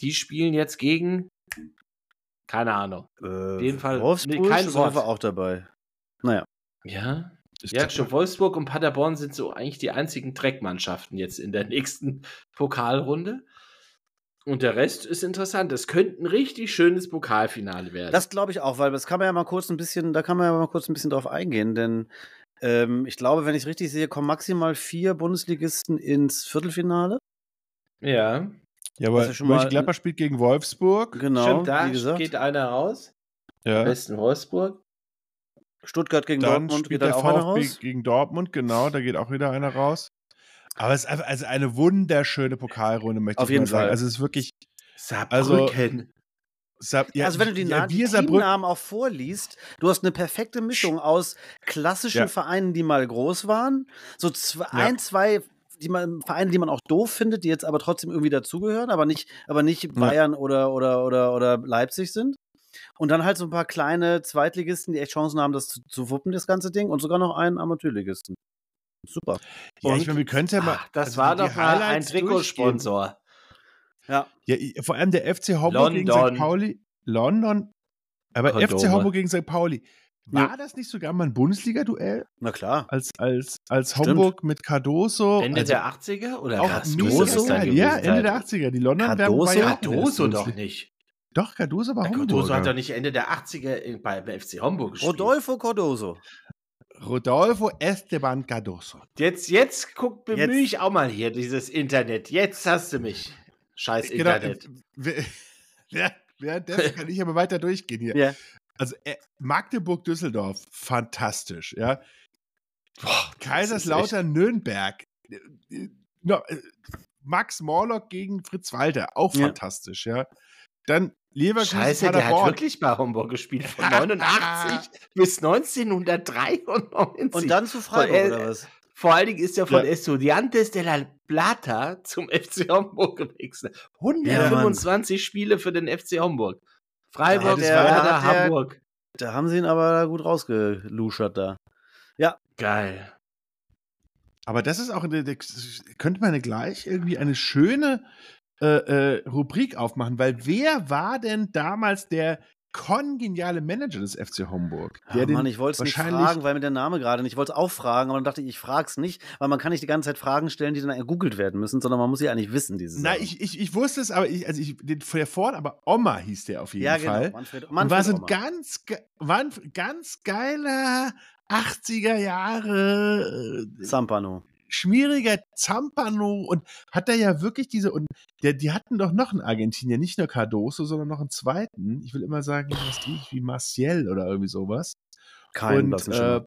S1: Die spielen jetzt gegen, keine Ahnung.
S2: Äh,
S1: jeden Fall-
S2: Wolfsburg
S1: nee, kein
S2: ist
S1: Wort.
S2: war auch dabei. Naja.
S1: Ja,
S3: Ich
S1: Ja, schon Wolfsburg und Paderborn sind so eigentlich die einzigen Dreckmannschaften jetzt in der nächsten Pokalrunde. Und der Rest ist interessant. Es könnte ein richtig schönes Pokalfinale werden.
S2: Das glaube ich auch, weil das kann man ja mal kurz ein bisschen, da kann man ja mal kurz ein bisschen drauf eingehen, denn ähm, ich glaube, wenn ich richtig sehe, kommen maximal vier Bundesligisten ins Viertelfinale.
S1: ja,
S3: Ja, aber
S2: mal-
S3: Mönchengladbach spielt gegen Wolfsburg.
S2: Genau,
S1: stimmt, da
S2: wie gesagt.
S1: geht einer raus. Am
S3: Ja.
S1: besten Wolfsburg.
S2: Stuttgart gegen
S3: Dann
S2: Dortmund
S3: spielt
S2: geht dann
S3: der
S2: auch einer
S3: VfB
S2: raus.
S3: gegen Dortmund, genau, da geht auch wieder einer raus. Aber es ist einfach also eine wunderschöne Pokalrunde, möchte
S2: Auf
S3: ich
S2: jeden
S3: mal sagen.
S2: Fall.
S3: Also es ist wirklich,
S1: Saarbrücken.
S3: Saab- ja,
S2: also wenn du die,
S3: ja,
S2: die Teamnamen auch vorliest, du hast eine perfekte Mischung aus klassischen
S3: Ja.
S2: Vereinen, die mal groß waren, so zwei, ein, zwei die man, Vereine, die man auch doof findet, die jetzt aber trotzdem irgendwie dazugehören, aber nicht, aber nicht Bayern oder, oder, oder, oder Leipzig sind. Und dann halt so ein paar kleine Zweitligisten, die echt Chancen haben, das zu, zu wuppen, das ganze Ding. Und sogar noch einen Amateurligisten. Super.
S3: ja, ich
S1: Und-
S3: meine, wir können ja mal.
S1: Ach, das
S3: also
S1: war
S3: die
S1: doch mal ein Trikotsponsor.
S2: Ja.
S3: Ja, vor allem der FC Homburg gegen. St. Pauli. London. Aber FC
S1: Kondome.
S3: Homburg gegen St. Pauli. War
S2: Ja.
S3: das nicht sogar mal ein Bundesliga-Duell?
S2: Na klar.
S3: Als, als, als
S2: Stimmt.
S3: Homburg mit Cardoso?
S1: Ende
S3: also
S1: der 80er oder
S3: auch
S1: gewesen
S3: Ja, Ende der 80er. Die London
S2: Cardoso?
S3: ja
S1: Cardoso doch nicht.
S3: Doch, Cardoso war Homburg.
S1: Cardoso hat doch nicht Ende der 80er in- bei, bei FC Homburg gespielt.
S2: Rodolfo Cordoso.
S3: Rodolfo Esteban Cardoso.
S1: Jetzt, jetzt guck, bemühe
S2: Jetzt.
S1: ich auch mal hier dieses Internet. Jetzt hast du mich. Scheiß
S3: Genau,
S1: Internet.
S3: äh, wer- *laughs* Währenddessen *laughs* kann ich aber weiter durchgehen hier.
S2: Ja.
S3: Also äh, Magdeburg-Düsseldorf, fantastisch, ja.
S1: Boah,
S3: Kaiserslautern Nürnberg. Äh, Max Morlock gegen Fritz Walter, auch
S2: Ja.
S3: fantastisch, ja. Dann Leverkusen
S1: Scheiße, der hat
S3: Paderborn.
S1: wirklich bei Homburg gespielt. Von *laughs* 89 bis 1993.
S2: Und dann zu Freiburg, oder was?
S1: Vor allen Dingen ist er von
S3: Ja.
S1: Estudiantes de la Plata zum FC Homburg gewechselt. 125 Spiele für den FC Homburg. Freiburg,
S2: das
S1: Werder,
S2: der-
S1: Hamburg.
S2: Da haben sie ihn aber gut rausgeluschert da.
S1: Geil.
S3: Aber das ist auch, könnte man gleich irgendwie eine schöne äh, äh, Rubrik aufmachen, weil wer war denn damals der kongeniale Manager des FC Homburg?
S2: Ja,
S3: Der den
S2: Mann, ich wollte es nicht fragen, weil mir der Name gerade nicht. Ich wollte es auch fragen, aber dann dachte ich, ich frage es nicht, weil man kann nicht die ganze Zeit Fragen stellen, die dann gegoogelt werden müssen, sondern man muss sie eigentlich wissen, diese
S3: Na, ich, ich, ich wusste es, aber ich, also ich, den, der vorne, aber Oma hieß der auf jeden
S2: ja,
S3: Fall.
S2: genau. Manfred,
S3: Und war
S2: Manfred
S3: so ein
S2: Oma.
S3: ganz, ganz geiler 80er Jahre äh,
S2: Zampano.
S3: Schmieriger Zampano und hat da ja wirklich diese und der, die hatten doch noch einen Argentinier, nicht nur Cardoso, sondern noch einen zweiten. Ich will immer sagen, was ich wie Marciel oder irgendwie sowas.
S2: Kein
S3: und,
S2: blassen
S3: äh,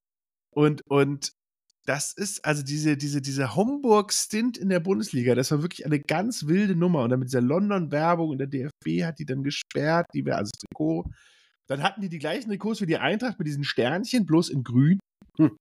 S3: und und das ist also diese diese diese Homburg-Stint in der Bundesliga. Das war wirklich eine ganz wilde Nummer und dann mit dieser London-Werbung und der DFB hat die dann gesperrt, die wir also das Trikot. Dann hatten die die gleichen Trikots wie die Eintracht mit diesen Sternchen, bloß in Grün.
S2: Hm.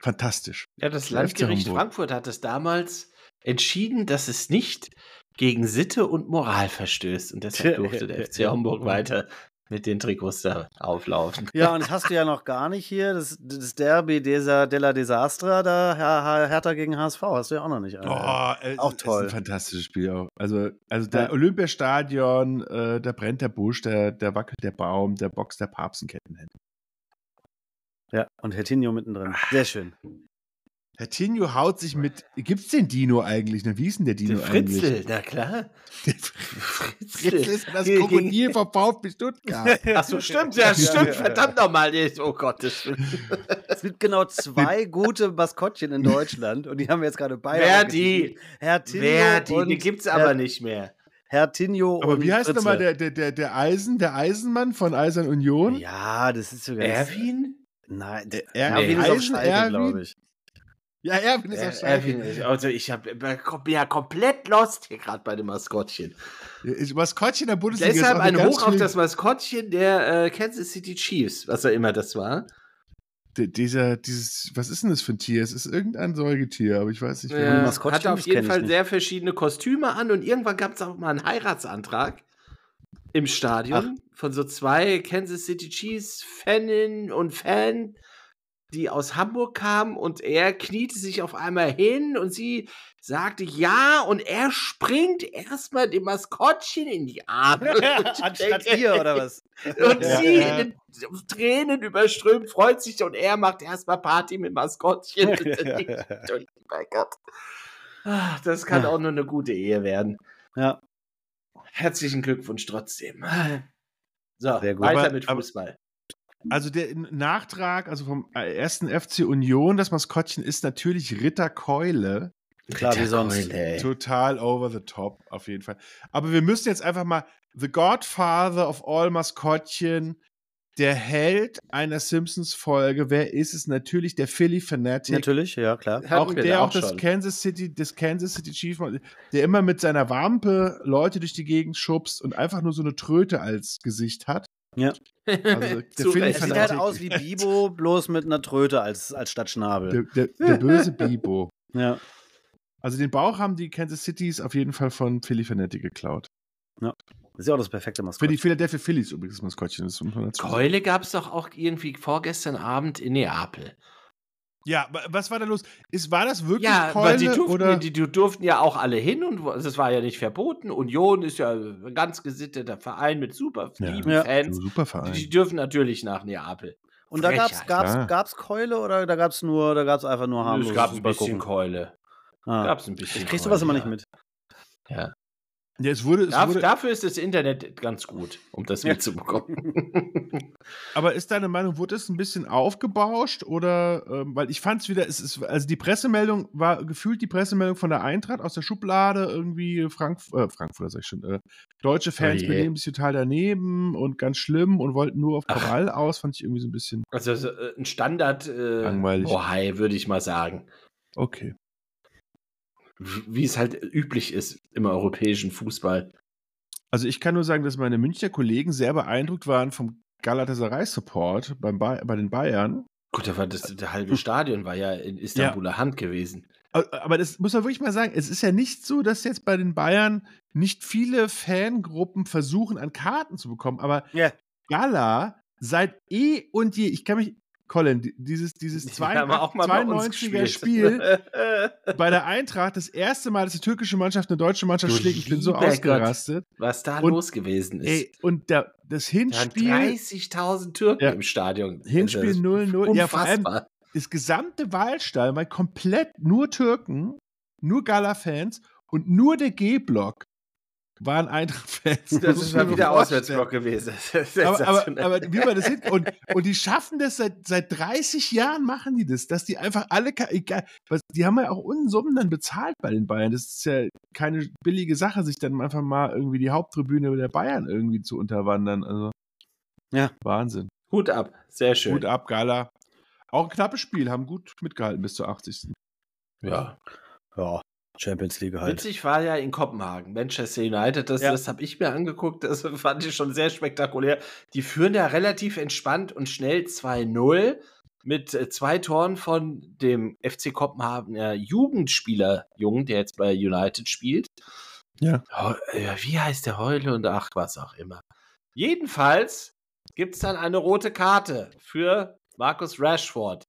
S3: Fantastisch.
S1: Ja, das Landgericht. Frankfurt hat es damals entschieden, dass es nicht gegen Sitte und Moral verstößt. Und deshalb *laughs* durfte der FC Homburg weiter mit den Trikots da auflaufen.
S2: Ja, und das hast du ja noch gar nicht hier. Das, das Derby dieser della Desastra, da Her Her Hertha gegen HSV, hast du ja auch noch nicht.
S3: Oh, äh,
S2: Auch
S3: Ist
S2: toll.
S3: ein fantastisches Spiel auch. Also, also der
S2: Ja.
S3: Olympiastadion, äh, da brennt der Busch, der, der wackelt der Baum, der boxt der Papst ein Kettenhemd.
S2: Ja, und Hertinho mittendrin.
S3: Ah.
S2: Sehr schön.
S3: Herr Tinio haut sich mit. Gibt's den Dino eigentlich? Ne? Wie ist denn der Dino
S1: Der Fritzel,
S3: eigentlich?
S1: na klar.
S3: Der
S1: Fritzel.
S3: Fritzel ist das Krokodil vom VfB Stuttgart. *laughs*
S1: Ach so, stimmt, ja, stimmt, verdammt nochmal. Oh Gott, das *laughs*
S2: Es gibt genau zwei gute Maskottchen in Deutschland und die haben wir jetzt gerade beide.
S1: Verdi.
S2: Hertinho
S1: Verdi,
S2: und
S1: die gibt's aber
S2: Her-
S1: nicht mehr.
S2: Hertinho
S3: Aber
S2: und
S3: wie heißt nochmal der, der, der, der Eisen, der Eisenmann von Eisern Union?
S2: Ja, das ist sogar.
S1: Erwin?
S2: Nein, der
S3: Er-
S2: Erwin ist auf
S3: Erwin?
S2: glaube ich.
S3: Ja, Erwin ist
S1: Er-
S3: auf
S1: ist- also ich hab, bin ja komplett lost hier gerade bei dem Maskottchen.
S3: Ich- Maskottchen der Bundesliga.
S1: Deshalb ein Hoch auf das Maskottchen der äh, Kansas City Chiefs, was auch immer das war.
S3: D- Dieser, dieses, was ist denn das für ein Tier? Es ist irgendein Säugetier, aber ich weiß nicht,
S2: Ja.
S1: Äh,
S2: Maskottchen,
S1: hatte auf
S2: das
S1: jeden Fall sehr verschiedene Kostüme an und irgendwann gab es auch mal einen Heiratsantrag im Stadion von so zwei Kansas City Chiefs Fanin und Fan, die aus Hamburg kamen und er kniete sich auf einmal hin und sie sagte ja und er springt erstmal dem Maskottchen in die Arme. *laughs*
S2: Anstatt ihr, oder was? *laughs*
S1: Und
S3: Ja.
S1: sie in den Tränen überströmt, freut sich und er macht erstmal Party mit Maskottchen. *laughs* oh mein Gott. Ah, Das kann auch nur eine gute Ehe werden.
S2: Ja.
S1: Herzlichen Glückwunsch trotzdem. *laughs* So,
S2: Sehr gut.
S1: weiter
S3: Aber-
S1: mit
S3: aber-
S1: Fußball.
S3: Also der Nachtrag, also vom äh, ersten FC Union, das Maskottchen ist natürlich Ritter Keule.
S2: Klar, wie sonst.
S1: Ey.
S3: Total over the top, auf jeden Fall. Aber wir müssen jetzt einfach mal The Godfather of all Maskottchen, der Held einer Simpsons-Folge. Wer ist es? Natürlich der Philly Fanatic.
S2: Natürlich, ja, klar.
S3: Auch der
S1: da
S3: auch das
S1: schon.
S3: Kansas City, das Kansas City Chief, der immer mit seiner Wampe Leute durch die Gegend schubst und einfach nur so eine Tröte als Gesicht hat.
S2: Ja.
S3: Also der *laughs* Philly.
S2: Er sieht halt
S3: Fanatic.
S2: aus wie Bibo, bloß mit einer Tröte als, als statt Schnabel.
S3: Der, der, der böse Bibo. *laughs*
S2: Ja.
S3: Also den Bauch haben die Kansas Cities auf jeden Fall von Philly Fanatic geklaut.
S2: Das ist ja auch das perfekte
S3: Für die
S2: Maskottchen.
S3: Philadelphia Phillies übrigens das Maskottchen. Das sagen.
S1: Keule gab es doch auch irgendwie vorgestern Abend in Neapel.
S3: Ja, wa- was war da los? Ist, war das wirklich
S1: Ja,
S3: Keule
S1: weil die durften,
S3: oder?
S1: die, die durften ja auch alle hin und wo- das war ja nicht verboten. Union ist ja ein ganz gesitteter Verein mit super
S3: Ja.
S1: lieben
S2: Ja.
S1: Fans.
S3: Super Verein.
S1: Die dürfen natürlich nach Neapel.
S2: Und da gab's,
S1: Frechheit.
S2: gab's,
S3: klar.
S2: gab's Keule oder da gab's nur, da gab's einfach nur harmlos
S1: es gab ein bisschen? Keule.
S2: Ah.
S1: Gab's ein bisschen
S2: Ich krieg
S1: Keule,
S2: sowas immer
S1: ja.
S2: nicht mit.
S1: Ja.
S3: Ja, es wurde, es
S1: Darf,
S3: wurde
S1: dafür ist das Internet ganz gut, um das
S2: Ja.
S1: mitzubekommen. *laughs*
S3: aber ist deine Meinung, wurde es ein bisschen aufgebauscht oder, ähm, weil ich fand es wieder, es ist, also die Pressemeldung war gefühlt die Pressemeldung von der Eintracht aus der Schublade, irgendwie Frank, äh, Frankfurter sag ich schon, äh, deutsche Fans
S1: je.
S3: benehmen sich total daneben und ganz schlimm und wollten nur auf. Krawall aus, fand ich irgendwie so ein bisschen,
S1: also so, äh, ein Standard äh,
S3: Langweilig.
S1: Bohai, würde ich mal sagen.
S3: okay.
S1: Wie es halt üblich ist im europäischen Fußball.
S3: Also ich kann nur sagen, dass meine Münchner Kollegen sehr beeindruckt waren vom Galatasaray-Support beim bei den Bayern.
S1: Gut, da war das, der halbe Stadion war ja in Istanbuler ja. Hand gewesen.
S3: Aber das muss man wirklich mal sagen, es ist ja nicht so, dass jetzt bei den Bayern nicht viele Fangruppen versuchen, an Karten zu bekommen. Aber
S2: yeah.
S3: Gala seit eh und je, ich kann mich Colin, dieses, dieses 92er Spiel *laughs* bei der Eintracht, das erste Mal, dass die türkische Mannschaft eine deutsche Mannschaft du schlägt. Ich bin so ausgerastet.
S1: Gott, was da und, los gewesen ist. Ey,
S3: und der, das Hinspiel.
S1: 30.000 Türken ja, im Stadion.
S3: Hinspiel 0-0. Ja, vor allem das gesamte Wahlstall war komplett nur Türken, nur Gala-Fans und nur der G-Block waren Eintracht-Fans.
S1: Das ist mal wieder Auswärtsblock gewesen.
S3: Aber, aber, aber, wie man das hin und, und die schaffen das seit, seit 30 Jahren machen die das, dass die einfach alle, egal, die haben ja auch Unsummen dann bezahlt bei den Bayern. Das ist ja keine billige Sache, sich dann einfach mal irgendwie die Haupttribüne der Bayern irgendwie zu unterwandern. Also, ja, Wahnsinn.
S1: Hut ab, sehr schön.
S3: Hut ab, Gala. Auch ein knappes Spiel, haben gut mitgehalten bis zur 80.
S1: Ja.
S2: Ja, Champions League halt.
S1: Witzig war ja in Kopenhagen, Manchester United, das, ja. das habe ich mir angeguckt, das *laughs* fand ich schon sehr spektakulär. Die führen ja relativ entspannt und schnell 2-0 mit äh, zwei Toren von dem FC Kopenhagener Jugendspieler Jung, der jetzt bei United spielt.
S3: Ja.
S1: Wie heißt der Heule und ach, was auch immer. Jedenfalls gibt es dann eine rote Karte für Markus Rashford,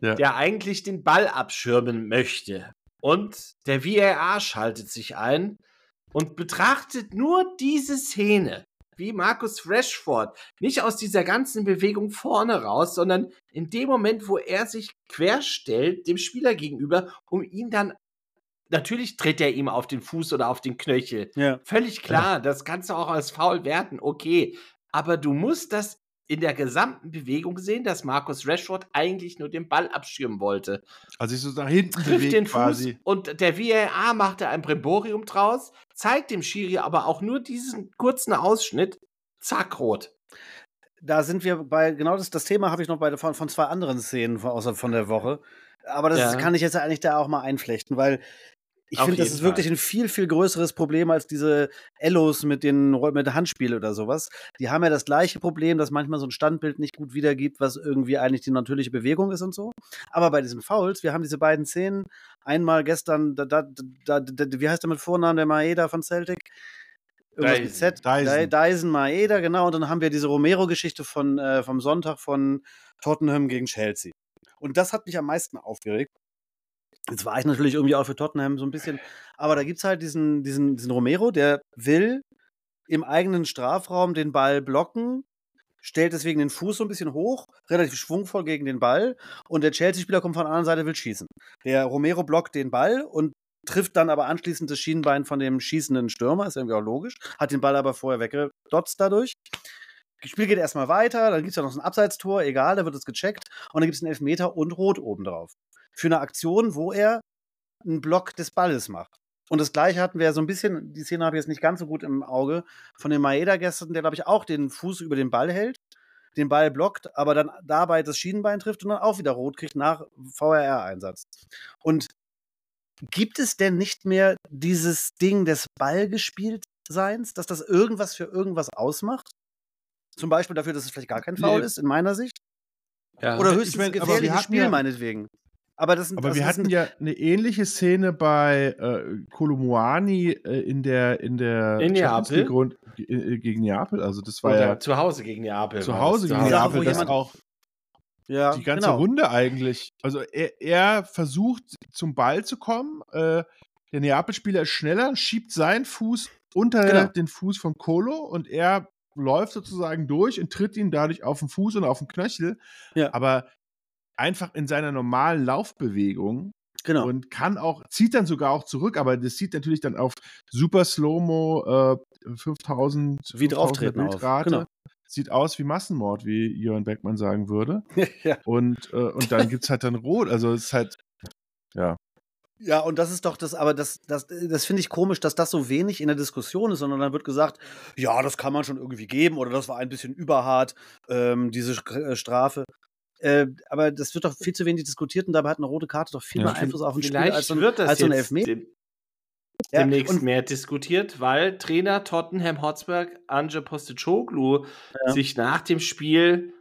S1: ja. der eigentlich den Ball abschirmen möchte. Und der VAR schaltet sich ein und betrachtet nur diese Szene, wie Markus Rashford, nicht aus dieser ganzen Bewegung vorne raus, sondern in dem Moment, wo er sich querstellt dem Spieler gegenüber, um ihn dann Natürlich tritt er ihm auf den Fuß oder auf den Knöchel. Ja. Völlig klar, ja. das kannst du auch als faul werten, okay. Aber du musst das in der gesamten Bewegung gesehen, dass Markus Rashford eigentlich nur den Ball abschirmen wollte.
S3: Also ich so nach hinten
S1: trifft den Fuß quasi. und der VAR machte ein Bremborium draus, zeigt dem Schiri aber auch nur diesen kurzen Ausschnitt, zack, rot.
S2: Da sind wir bei, genau das, das Thema habe ich noch bei, von, von zwei anderen Szenen von, außer von der Woche. Aber das ja. kann ich jetzt eigentlich da auch mal einflechten, weil ich finde, das ist Fall. wirklich ein viel, viel größeres Problem als diese Ellos mit den mit Handspiel oder sowas. Die haben ja das gleiche Problem, dass manchmal so ein Standbild nicht gut wiedergibt, was irgendwie eigentlich die natürliche Bewegung ist und so. Aber bei diesen Fouls, wir haben diese beiden Szenen, einmal gestern, da, da, da, wie heißt der mit Vornamen, der Maeda von Celtic? Irgendwas Dyson. mit Z. Dyson. Dyson Maeda, genau. Und dann haben wir diese Romero-Geschichte von, äh, vom Sonntag von Tottenham gegen Chelsea. Und das hat mich am meisten aufgeregt, Jetzt war ich natürlich irgendwie auch für Tottenham so ein bisschen, aber da gibt es halt diesen, diesen, diesen Romero, der will im eigenen Strafraum den Ball blocken, stellt deswegen den Fuß so ein bisschen hoch, relativ schwungvoll gegen den Ball und der Chelsea-Spieler kommt von der anderen Seite, will schießen. Der Romero blockt den Ball und trifft dann aber anschließend das Schienenbein von dem schießenden Stürmer, ist irgendwie auch logisch, hat den Ball aber vorher weggedotzt dadurch. Das Spiel geht erstmal weiter, dann gibt es ja noch so ein Abseitstor, egal, da wird es gecheckt und dann gibt es einen Elfmeter und Rot obendrauf für eine Aktion, wo er einen Block des Balles macht. Und das gleiche hatten wir ja so ein bisschen, die Szene habe ich jetzt nicht ganz so gut im Auge, von dem Maeda gestern, der, glaube ich, auch den Fuß über den Ball hält, den Ball blockt, aber dann dabei das Schienenbein trifft und dann auch wieder rot kriegt nach VRR-Einsatz. Und gibt es denn nicht mehr dieses Ding des Ballgespieltseins, dass das irgendwas für irgendwas ausmacht? Zum Beispiel dafür, dass es vielleicht gar kein Foul nee. ist, in meiner Sicht? Ja. Oder höchstens ich mein, gefährliches Spiel, ja, meinetwegen.
S3: Aber, das, aber das wir hatten ja eine ähnliche Szene bei äh, Kolumuani äh, in der in der
S1: in Neapel
S3: Grund, äh, gegen Neapel. Also das war Oder ja
S1: zu Hause gegen Neapel.
S3: Zu Hause gegen Neapel, das auch ja, die ganze genau. Runde eigentlich. Also er, er, versucht zum Ball zu kommen. Äh, der Neapel-Spieler ist schneller, schiebt seinen Fuß unter genau. den Fuß von Kolo und er läuft sozusagen durch und tritt ihn dadurch auf den Fuß und auf den Knöchel. Ja. Aber einfach in seiner normalen Laufbewegung. Genau. Und kann auch, zieht dann sogar auch zurück, aber das sieht natürlich dann auf super Slow-Mo äh, 5000
S2: wie drauftreten
S3: Bildrate. Genau. Sieht aus wie Massenmord, wie Jörn Beckmann sagen würde. *laughs* ja. Und, äh, und dann gibt es halt dann Rot. Also es ist halt, ja.
S2: Ja, und das ist doch das, aber das, das, das finde ich komisch, dass das so wenig in der Diskussion ist, sondern dann wird gesagt, ja, das kann man schon irgendwie geben oder das war ein bisschen überhart, ähm, diese äh, Strafe. Äh, aber das wird doch viel zu wenig diskutiert und dabei hat eine rote Karte doch viel ja, mehr Einfluss auf ein Spiel als so ein, als so ein Elfmeter.
S1: ja, demnächst mehr diskutiert, weil Trainer Tottenham Hotspur, Anje Postecoglou, ja. sich nach dem Spiel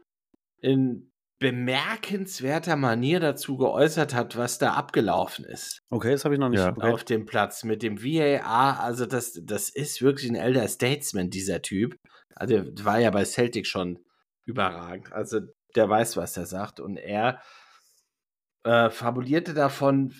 S1: in bemerkenswerter Manier dazu geäußert hat, was da abgelaufen ist.
S2: Okay, das habe ich noch nicht. Ja.
S1: Okay. Auf dem Platz mit dem VAR, also das, das ist wirklich ein Elder Statesman, dieser Typ. Also war ja bei Celtic schon überragend. Also der weiß, was er sagt. Und er äh, fabulierte davon,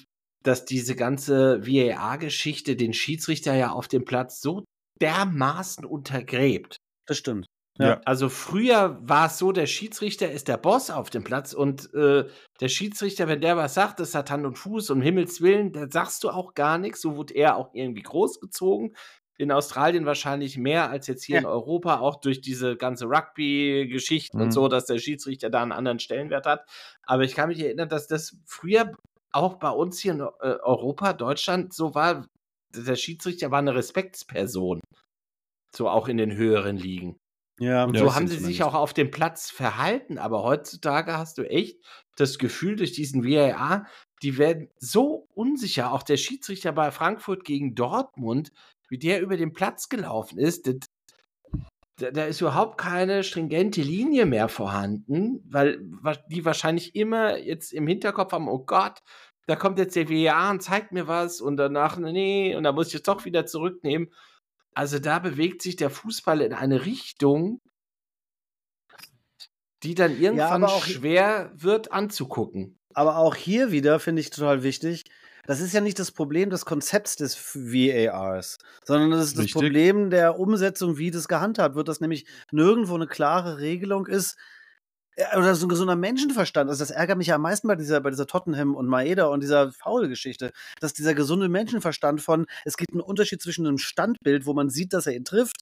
S1: dass diese ganze VAR-Geschichte den Schiedsrichter ja auf dem Platz so dermaßen untergräbt.
S2: Das stimmt.
S1: Ja. Also früher war es so, der Schiedsrichter ist der Boss auf dem Platz und äh, der Schiedsrichter, wenn der was sagt, das hat Hand und Fuß, um Himmels Willen, da sagst du auch gar nichts. So wurde er auch irgendwie großgezogen. In Australien wahrscheinlich mehr als jetzt hier ja. in Europa, auch durch diese ganze Rugby-Geschichten mhm. und so, dass der Schiedsrichter da einen anderen Stellenwert hat. Aber ich kann mich erinnern, dass das früher auch bei uns hier in äh, Europa, Deutschland so war. Der Schiedsrichter war eine Respektsperson. So auch in den höheren Ligen. Ja, und so haben sie sich auch auf dem Platz verhalten. Aber heutzutage hast du echt das Gefühl, durch diesen VAR, die werden so unsicher. Auch der Schiedsrichter bei Frankfurt gegen Dortmund, wie der über den Platz gelaufen ist, das, da, da, ist überhaupt keine stringente Linie mehr vorhanden, weil die wahrscheinlich immer jetzt im Hinterkopf haben, oh Gott, da kommt jetzt der VAR und zeigt mir was und danach, nee, und da muss ich es doch wieder zurücknehmen. Also da bewegt sich der Fußball in eine Richtung, die dann irgendwann ja, schwer wird anzugucken.
S2: Aber auch hier wieder finde ich total wichtig, das ist ja nicht das Problem des Konzepts des VARs, sondern das ist das Richtig. Problem der Umsetzung, wie das gehandhabt wird, dass nämlich nirgendwo eine klare Regelung ist, oder so ein gesunder Menschenverstand. Also das ärgert mich ja am meisten bei dieser, bei dieser Tottenham und Maeda und dieser Foul-Geschichte, dass dieser gesunde Menschenverstand von, es gibt einen Unterschied zwischen einem Standbild, wo man sieht, dass er ihn trifft,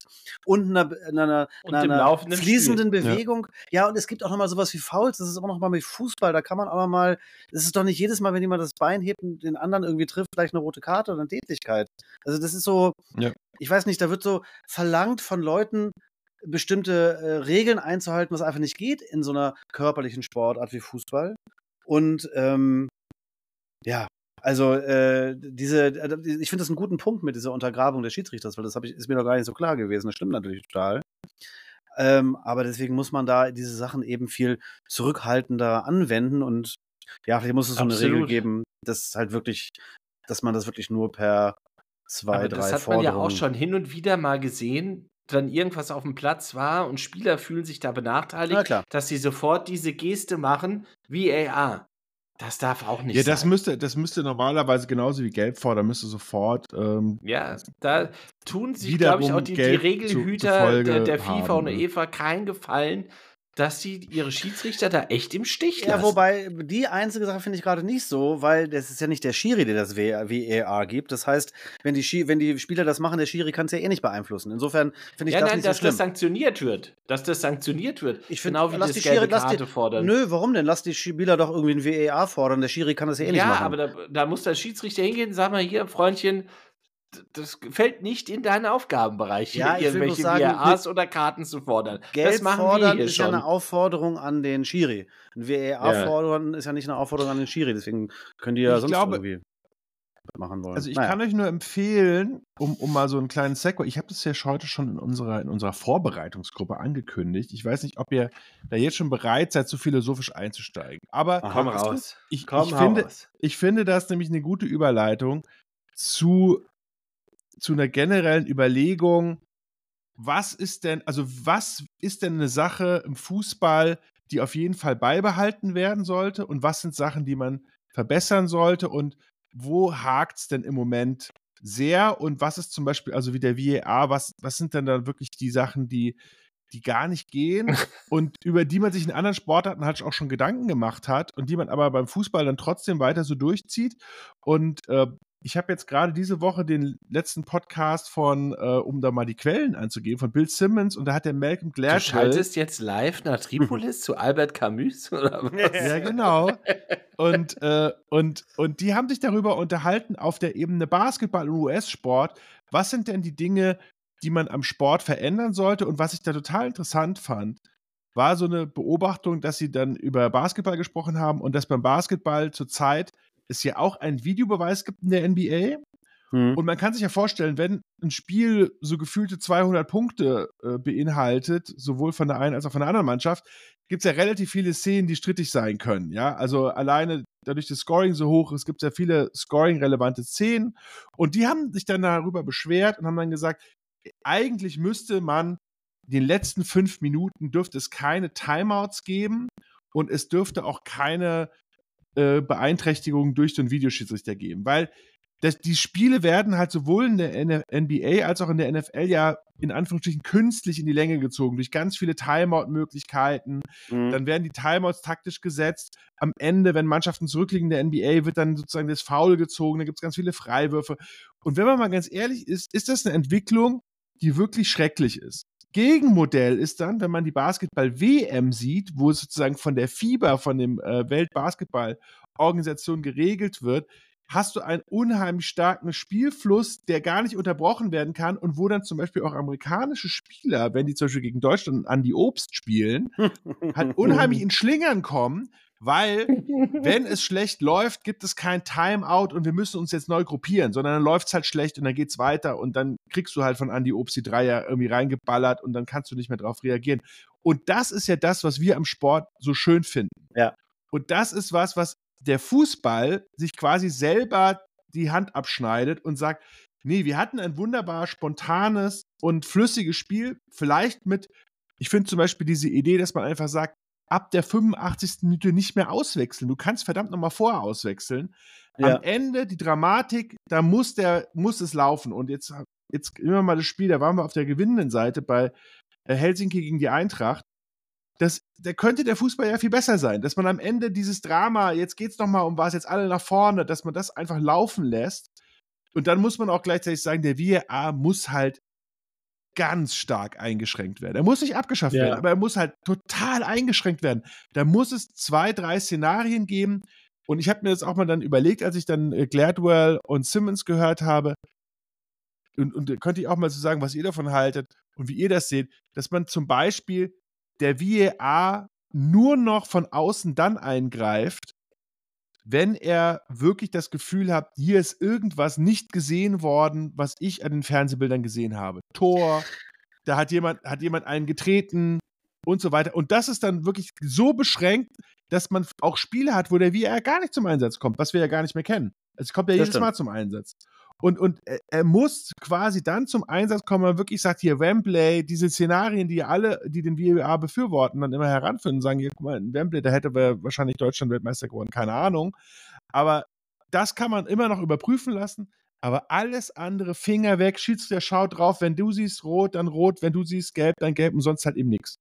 S2: und einer, einer, und einer fließenden Spiel. Bewegung. Ja. ja. und es gibt auch nochmal sowas wie Fouls, das ist immer noch mal mit Fußball, da kann man auch nochmal, es ist doch nicht jedes Mal, wenn jemand das Bein hebt und den anderen irgendwie trifft, gleich eine rote Karte oder eine Tätigkeit. Also das ist so, ja. ich weiß nicht, da wird so verlangt von Leuten, bestimmte äh, Regeln einzuhalten, was einfach nicht geht in so einer körperlichen Sportart wie Fußball. Und ähm, ja, also äh, diese, äh, ich finde das einen guten Punkt mit dieser Untergrabung des Schiedsrichters, weil das ich, ist mir noch gar nicht so klar gewesen. Das stimmt natürlich total. Ähm, aber deswegen muss man da diese Sachen eben viel zurückhaltender anwenden und ja, vielleicht muss es so Absolut. eine Regel geben, dass halt wirklich, dass man das wirklich nur per zwei, aber drei Das hat man ja
S1: auch schon hin und wieder mal gesehen, dann irgendwas auf dem Platz war und Spieler fühlen sich da benachteiligt, dass sie sofort diese Geste machen, VAR. Das darf auch nicht
S3: ja, das sein. Müsste, das müsste normalerweise genauso wie Gelb fordern, müsste sofort. Ähm,
S1: ja, da tun sich, glaube ich, auch die, die Regelhüter zu, der, der FIFA und der EFA keinen Gefallen, dass sie ihre Schiedsrichter da echt im Stich lassen.
S2: Ja, wobei die einzige Sache finde ich gerade nicht so, weil das ist ja nicht der Schiri, der das WER gibt. Das heißt, wenn die, wenn die Spieler das machen, der Schiri kann es ja eh nicht beeinflussen. Insofern finde ich ja, das nein, nicht
S1: dass
S2: so schlimm.
S1: das sanktioniert wird. Dass das sanktioniert wird.
S2: Ich find, genau wie das die Schiri, Karte die, fordern. Nö, warum denn? Lass die Spieler doch irgendwie ein WER fordern. Der Schiri kann das ja eh nicht machen. Ja,
S1: aber da, da muss der Schiedsrichter hingehen, sag mal hier, Freundchen, das fällt nicht in deinen Aufgabenbereich,
S2: ja,
S1: hier irgendwelche sagen, VARs oder Karten zu fordern.
S2: Geld das machen fordern wir ist schon. ja eine Aufforderung an den Schiri. Ein WEA ja. fordern ist ja nicht eine Aufforderung an den Schiri, deswegen können die ja ich sonst glaube, irgendwie machen wollen.
S3: Also ich naja. kann euch nur empfehlen, um, um mal so einen kleinen Segway, ich habe das ja heute schon in unserer, in unserer Vorbereitungsgruppe angekündigt. Ich weiß nicht, ob ihr da jetzt schon bereit seid, so philosophisch einzusteigen. Aber
S1: komm raus.
S3: Ich, komm ich, finde, ich finde das nämlich eine gute Überleitung zu zu einer generellen Überlegung, was ist denn, also was ist denn eine Sache im Fußball, die auf jeden Fall beibehalten werden sollte und was sind Sachen, die man verbessern sollte und wo hakt es denn im Moment sehr und was ist zum Beispiel, also wie der VAR, was, was sind denn da wirklich die Sachen, die, die gar nicht gehen *laughs* und über die man sich in anderen Sportarten halt auch schon Gedanken gemacht hat und die man aber beim Fußball dann trotzdem weiter so durchzieht. Und äh, ich habe jetzt gerade diese Woche den letzten Podcast von, äh, um da mal die Quellen anzugeben, von Bill Simmons und da hat der Malcolm Gladwell. Du
S1: schaltest jetzt live nach *laughs* Tripolis zu Albert Camus oder *laughs* was?
S3: Ja, genau. Und, äh, und, und die haben sich darüber unterhalten auf der Ebene Basketball und US-Sport. Was sind denn die Dinge, die man am Sport verändern sollte? Und was ich da total interessant fand, war so eine Beobachtung, dass sie dann über Basketball gesprochen haben und dass beim Basketball zurzeit es ja auch einen Videobeweis gibt in der NBA Mhm. Und man kann sich ja vorstellen, wenn ein Spiel so gefühlte 200 Punkte äh, beinhaltet, sowohl von der einen als auch von der anderen Mannschaft, gibt es ja relativ viele Szenen, die strittig sein können. Ja, also alleine dadurch das Scoring so hoch ist, gibt es ja viele Scoring-relevante Szenen. Und die haben sich dann darüber beschwert und haben dann gesagt, eigentlich müsste man den letzten fünf Minuten dürfte es keine Timeouts geben und es dürfte auch keine äh, Beeinträchtigung durch einen Videoschiedsrichter geben, weil das, die Spiele werden halt sowohl in der NBA als auch in der NFL ja in Anführungsstrichen künstlich in die Länge gezogen, durch ganz viele Timeout-Möglichkeiten. Mhm. Dann werden die Timeouts taktisch gesetzt. Am Ende, wenn Mannschaften zurückliegen in der NBA, wird dann sozusagen das Foul gezogen, da gibt es ganz viele Freiwürfe. Und wenn man mal ganz ehrlich ist, ist das eine Entwicklung, die wirklich schrecklich ist. Gegenmodell ist dann, wenn man die Basketball-WM sieht, wo es sozusagen von der FIBA, von dem äh, Weltbasketball-Organisation geregelt wird, hast du einen unheimlich starken Spielfluss, der gar nicht unterbrochen werden kann und wo dann zum Beispiel auch amerikanische Spieler, wenn die zum Beispiel gegen Deutschland an die Obst spielen, halt unheimlich *laughs* in Schlingern kommen, weil *laughs* wenn es schlecht läuft, gibt es kein Timeout und wir müssen uns jetzt neu gruppieren, sondern dann läuft es halt schlecht und dann geht es weiter und dann kriegst du halt von Andy Obst die Dreier irgendwie reingeballert und dann kannst du nicht mehr darauf reagieren. Und das ist ja das, was wir am Sport so schön finden.
S2: Ja.
S3: Und das ist was, was der Fußball sich quasi selber die Hand abschneidet und sagt, nee, wir hatten ein wunderbar spontanes und flüssiges Spiel, vielleicht mit, ich finde zum Beispiel diese Idee, dass man einfach sagt, ab der 85. Minute nicht mehr auswechseln. Du kannst verdammt nochmal vorher auswechseln. Ja. Am Ende die Dramatik, da muss der, muss es laufen. Und jetzt, jetzt immer mal das Spiel, da waren wir auf der gewinnenden Seite bei äh, Helsinki gegen die Eintracht das, da könnte der Fußball ja viel besser sein, dass man am Ende dieses Drama, jetzt geht es nochmal um was, jetzt alle nach vorne, dass man das einfach laufen lässt. Und dann muss man auch gleichzeitig sagen, der VAR muss halt ganz stark eingeschränkt werden. Er muss nicht abgeschafft ja. werden, aber er muss halt total eingeschränkt werden. Da muss es zwei, drei Szenarien geben. Und ich habe mir das auch mal dann überlegt, als ich dann äh, Gladwell und Simmons gehört habe. Und, und könnte ich auch mal so sagen, was ihr davon haltet und wie ihr das seht, dass man zum Beispiel der VAR nur noch von außen dann eingreift, wenn er wirklich das Gefühl hat, hier ist irgendwas nicht gesehen worden, was ich an den Fernsehbildern gesehen habe. Tor, da hat jemand, hat jemand einen getreten und so weiter. Und das ist dann wirklich so beschränkt, dass man auch Spiele hat, wo der VR gar nicht zum Einsatz kommt, was wir ja gar nicht mehr kennen. Es kommt ja das jedes stimmt. Mal zum Einsatz. Und, und er muss quasi dann zum Einsatz kommen, wenn man wirklich sagt, hier Wembley, diese Szenarien, die alle, die den VAR befürworten, dann immer heranführen und sagen, hier, guck mal, in Wembley, da hätte wahrscheinlich Deutschland Weltmeister geworden, keine Ahnung. Aber das kann man immer noch überprüfen lassen. Aber alles andere, Finger weg, Schiedsrichter schaut drauf, wenn du siehst rot, dann rot, wenn du siehst gelb, dann gelb und sonst halt eben nichts.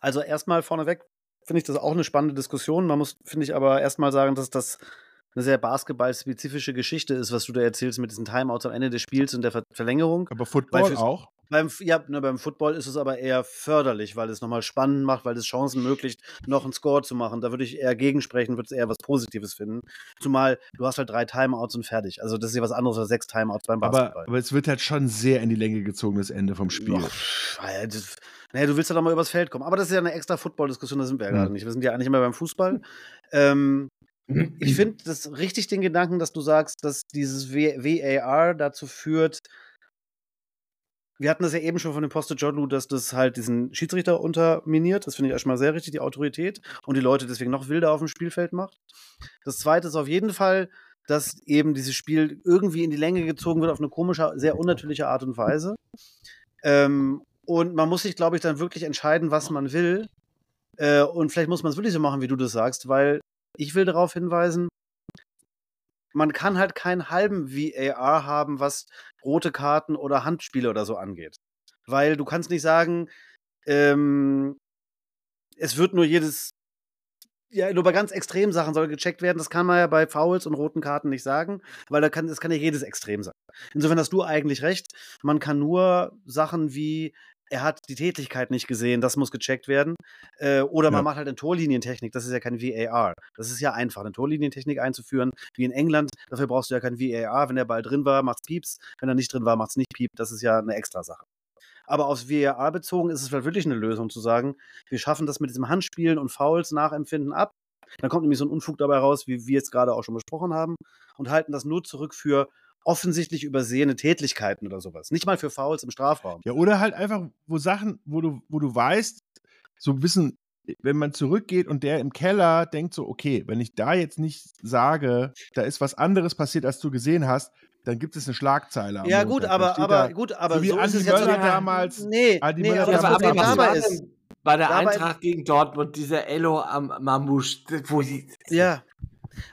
S2: Also erstmal vorneweg finde ich das auch eine spannende Diskussion. Man muss, finde ich, aber erstmal sagen, dass das eine sehr basketballspezifische Geschichte ist, was du da erzählst mit diesen Timeouts am Ende des Spiels und der Ver Verlängerung.
S3: Aber Football auch?
S2: Beim, ja, ne, beim Football ist es aber eher förderlich, weil es nochmal spannend macht, weil es Chancen ermöglicht, noch einen Score zu machen. Da würde ich eher gegensprechen, würde es eher was Positives finden. Zumal du hast halt drei Timeouts und fertig. Also das ist ja was anderes als sechs Timeouts beim Basketball.
S3: Aber, aber es wird halt schon sehr in die Länge gezogen, das Ende vom Spiel.
S2: Och, das, naja, du willst ja doch mal übers Feld kommen. Aber das ist ja eine extra Football-Diskussion, da sind wir ja mhm. gerade nicht. Wir sind ja eigentlich immer beim Fußball. Ähm, ich finde das richtig den Gedanken, dass du sagst, dass dieses VAR dazu führt, wir hatten das ja eben schon von dem Poste Jodlu, dass das halt diesen Schiedsrichter unterminiert. Das finde ich erstmal sehr richtig, die Autorität und die Leute deswegen noch wilder auf dem Spielfeld macht. Das zweite ist auf jeden Fall, dass eben dieses Spiel irgendwie in die Länge gezogen wird auf eine komische, sehr unnatürliche Art und Weise. Ähm, und man muss sich, glaube ich, dann wirklich entscheiden, was man will. Äh, und vielleicht muss man es wirklich so machen, wie du das sagst, weil ich will darauf hinweisen, man kann halt keinen halben VAR haben, was rote Karten oder Handspiele oder so angeht. Weil du kannst nicht sagen, ähm, es wird nur jedes, ja, nur bei ganz extremen Sachen soll gecheckt werden. Das kann man ja bei Fouls und roten Karten nicht sagen, weil da kann, das kann ja jedes Extrem sein. Insofern hast du eigentlich recht. Man kann nur Sachen wie er hat die Tätigkeit nicht gesehen, das muss gecheckt werden. Äh, oder man ja. macht halt eine Torlinientechnik, das ist ja kein VAR. Das ist ja einfach, eine Torlinientechnik einzuführen, wie in England. Dafür brauchst du ja kein VAR. Wenn der Ball drin war, macht's Pieps. Wenn er nicht drin war, macht's nicht Pieps. Das ist ja eine extra Sache. Aber aufs VAR bezogen ist es vielleicht wirklich eine Lösung zu sagen, wir schaffen das mit diesem Handspielen und Fouls nachempfinden ab. Dann kommt nämlich so ein Unfug dabei raus, wie wir jetzt gerade auch schon besprochen haben, und halten das nur zurück für offensichtlich übersehene Tätlichkeiten oder sowas. Nicht mal für Fouls im Strafraum.
S3: Ja, oder halt einfach, wo Sachen, wo du, wo du weißt, so ein bisschen, wenn man zurückgeht und der im Keller denkt so, okay, wenn ich da jetzt nicht sage, da ist was anderes passiert, als du gesehen hast, dann gibt es eine Schlagzeile.
S2: Ja, gut, aber, aber,
S3: da,
S2: gut, aber
S3: so wie
S2: so ist
S3: Andi
S2: es ja
S3: Möller
S2: sogar-
S3: damals.
S2: Nee, nee
S3: Möller
S2: aber
S1: Ja,
S3: damals
S1: aber
S2: dabei ist,
S1: bei der
S2: dabei-
S1: Eintracht gegen Dortmund, dieser Ello am Mamouche, wo die,
S2: ja,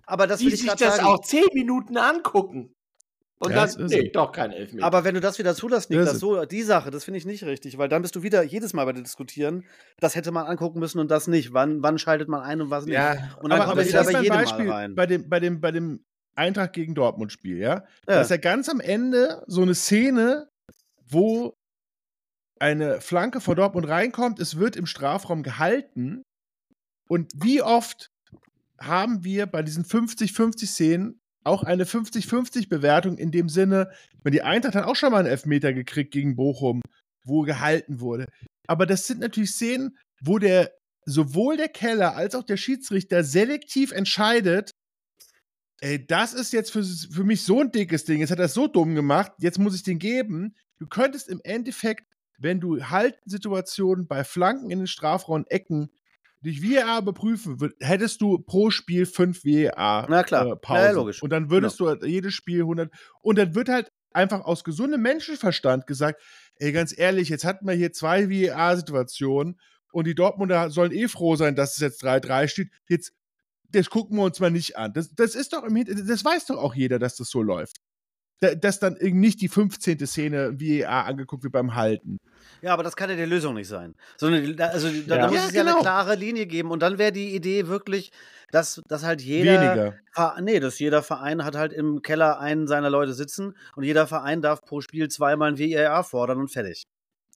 S2: aber das
S1: die
S2: will ich
S1: sich das
S2: sagen.
S1: auch zehn Minuten angucken. Und
S3: Ja, das
S1: dann,
S3: ist
S1: nee, doch kein Elfmeter.
S2: Aber wenn du das wieder zulässt, Niklas, so die Sache, das finde ich nicht richtig, weil dann bist du wieder jedes Mal bei dir diskutieren, das hätte man angucken müssen und das nicht. Wann, wann schaltet man ein und was nicht?
S1: ja,
S2: und dann
S3: aber,
S2: kommt
S3: aber
S2: er
S3: lass
S2: bei jedem
S3: Beispiel
S2: Mal rein.
S3: bei dem, bei dem, bei dem Eintracht gegen Dortmund-Spiel, ja? Da
S2: Ja.
S3: ist ja ganz am Ende so eine Szene, wo eine Flanke von Dortmund reinkommt, es wird im Strafraum gehalten. Und wie oft haben wir bei diesen 50-50-Szenen auch eine 50-50-Bewertung in dem Sinne, wenn die Eintracht hat auch schon mal einen Elfmeter gekriegt gegen Bochum, wo gehalten wurde. Aber das sind natürlich Szenen, wo der sowohl der Keller als auch der Schiedsrichter selektiv entscheidet, ey, das ist jetzt für, für mich so ein dickes Ding, jetzt hat er es so dumm gemacht, jetzt muss ich den geben. Du könntest im Endeffekt, wenn du Haltensituationen bei Flanken in den Strafraum Ecken durch VAR überprüfen würd, hättest du pro Spiel fünf VAR
S2: Na klar.
S3: äh, Pausen.
S2: ja, logisch.
S3: Und dann würdest du halt jedes Spiel 100 und dann wird halt einfach aus gesundem Menschenverstand gesagt, ey, ganz ehrlich, jetzt hatten wir hier zwei VAR-Situationen und die Dortmunder sollen eh froh sein, dass es jetzt 3-3 steht. Jetzt, das gucken wir uns mal nicht an. Das, das ist doch im Hinter das weiß doch auch jeder, dass das so läuft. Da, dass dann irgendwie nicht die 15. Szene VAR angeguckt wird beim Halten.
S2: Ja, aber das kann ja die Lösung nicht sein. Sondern also, da,
S1: Ja.
S2: da muss
S3: Ja,
S2: es ja eine
S3: genau.
S2: klare Linie geben. Und dann wäre die Idee wirklich, dass, dass halt jeder.
S3: Weniger.
S2: Ver- Nee, dass jeder Verein hat halt im Keller einen seiner Leute sitzen und jeder Verein darf pro Spiel zweimal ein VAR fordern und fertig.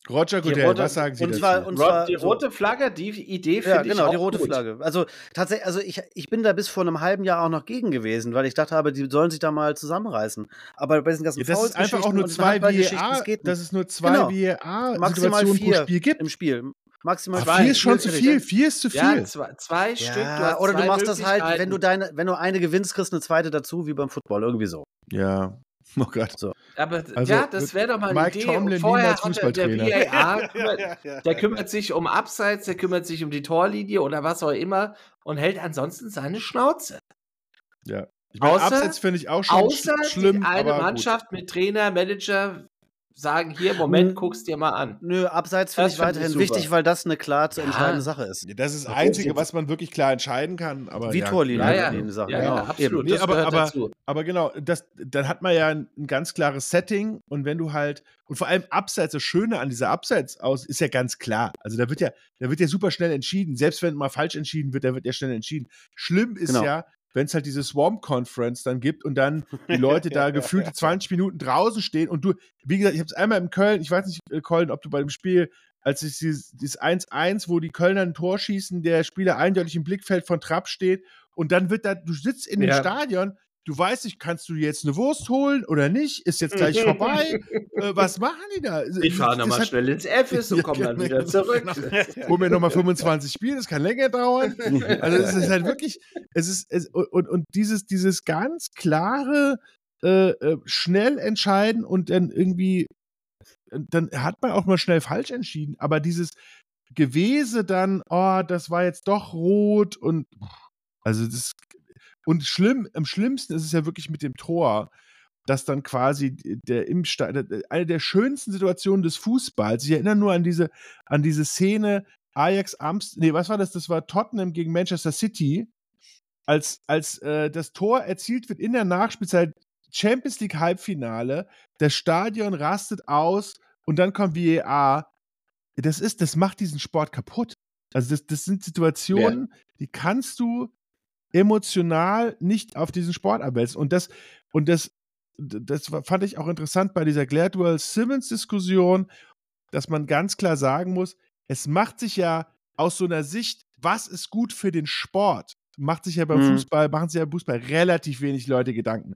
S3: Roger Goodell,
S1: rote-
S3: was sagen Sie
S2: und
S3: dazu?
S2: zwar- und
S1: Rot,
S2: zwar
S1: die rote Flagge, die Idee finde
S2: Ja,
S1: ich
S2: genau,
S1: auch
S2: die rote
S1: gut.
S2: Flagge. Also tatsächlich, also ich, ich bin da bis vor einem halben Jahr auch noch gegen gewesen, weil ich dachte habe, die sollen sich da mal zusammenreißen. Aber bei diesen ganzen
S3: ja, dass es einfach auch nur
S2: und
S3: zwei VAR,
S2: das
S3: dass
S2: nicht.
S3: es nur zwei
S2: Genau.
S3: VAR-Situationen
S2: Maximal
S3: pro
S2: vier
S3: Spiel gibt.
S2: im Spiel. Maximal
S3: Aber vier ist schon zu viel. Vier ist zu viel.
S1: Ja, zwei, zwei Stück. Du
S2: Ja, oder du
S1: zwei
S2: machst das halt, wenn du deine, wenn du eine gewinnst, kriegst du eine zweite dazu, wie beim Football, irgendwie so.
S3: Ja. *laughs* Oh Gott.
S1: Aber
S3: Also,
S1: ja, das wäre doch mal eine
S3: Mike
S1: Idee.
S3: Tomlin
S1: vorher hat der,
S3: Fußballtrainer.
S1: VAR, *laughs* kümmert, der kümmert sich um Abseits, der kümmert sich um die Torlinie oder was auch immer und hält ansonsten seine Schnauze.
S3: Ja. Ich meine,
S1: Außer-
S3: Abseits finde ich auch schon
S1: Außer
S3: sch schlimm.
S1: die eine
S3: aber gut.
S1: Mannschaft mit Trainer, Manager sagen, hier, Moment,
S2: Hm.
S1: guck's dir mal an.
S2: Nö, abseits finde ich weiterhin wichtig, weil das eine klar zu
S1: Ja.
S2: entscheidende Sache ist.
S3: Ja, Das ist das? Einzige, was man wirklich klar entscheiden kann. Aber
S2: Wie
S3: ja,
S2: Torlinie.
S1: Ja,
S2: Ja,
S1: ja,
S2: Sache,
S1: ja,
S2: genau.
S1: ja, absolut.
S3: Nee,
S1: das
S3: aber- aber-
S1: dazu.
S3: Aber genau, das, dann hat man ja ein, ein ganz klares Setting und wenn du halt, und vor allem Abseits, das Schöne an dieser Abseits aus ist ja ganz klar. Also da wird ja, da wird ja super schnell entschieden. Selbst wenn mal falsch entschieden wird, da wird ja schnell entschieden. Schlimm ist
S2: Genau.
S3: ja, wenn es halt diese Swamp Conference dann gibt und dann die Leute *laughs* da gefühlte 20 Minuten draußen stehen und du, wie gesagt, ich habe es einmal in Köln, ich weiß nicht, äh, Colin, ob du bei dem Spiel, als es dieses, dieses 1-1, wo die Kölner ein Tor schießen, der Spieler eindeutig im Blickfeld von Trapp steht und dann wird da, du sitzt in dem
S1: Ja.
S3: Stadion, du weißt nicht, kannst du jetzt eine Wurst holen oder nicht? Ist jetzt gleich vorbei? äh, *laughs* was machen die da?
S1: Ich fahre nochmal
S3: hat-
S1: schnell ins Fs und
S3: Ja,
S1: komme dann
S3: genau.
S1: wieder zurück.
S3: Hol mir nochmal 25 Spiele, das kann länger dauern. Also es ist halt wirklich, es ist, es, und, und dieses, dieses ganz klare, äh, äh, schnell entscheiden und dann irgendwie, dann hat man auch mal schnell falsch entschieden, aber dieses Gewese dann, oh, das war jetzt doch rot und also das und schlimm, am schlimmsten ist es ja wirklich mit dem Tor, dass dann quasi der im eine der schönsten Situationen des Fußballs. Ich erinnere nur an diese, an diese Szene Ajax Amst, nee, was war das? Das war Tottenham gegen Manchester City, als, als äh, das Tor erzielt wird in der Nachspielzeit Champions League Halbfinale, das Stadion rastet aus und dann kommt VAR. Das ist, das macht diesen Sport kaputt. Also das, das sind Situationen, die kannst du emotional nicht auf diesen Sport abwälzen. Und das, und das, das fand ich auch interessant bei dieser Gladwell-Simmons-Diskussion, dass man ganz klar sagen muss, es macht sich ja aus so einer Sicht, was ist gut für den Sport, macht sich ja beim
S2: Mhm.
S3: Fußball, machen sich ja beim Fußball relativ wenig Leute Gedanken.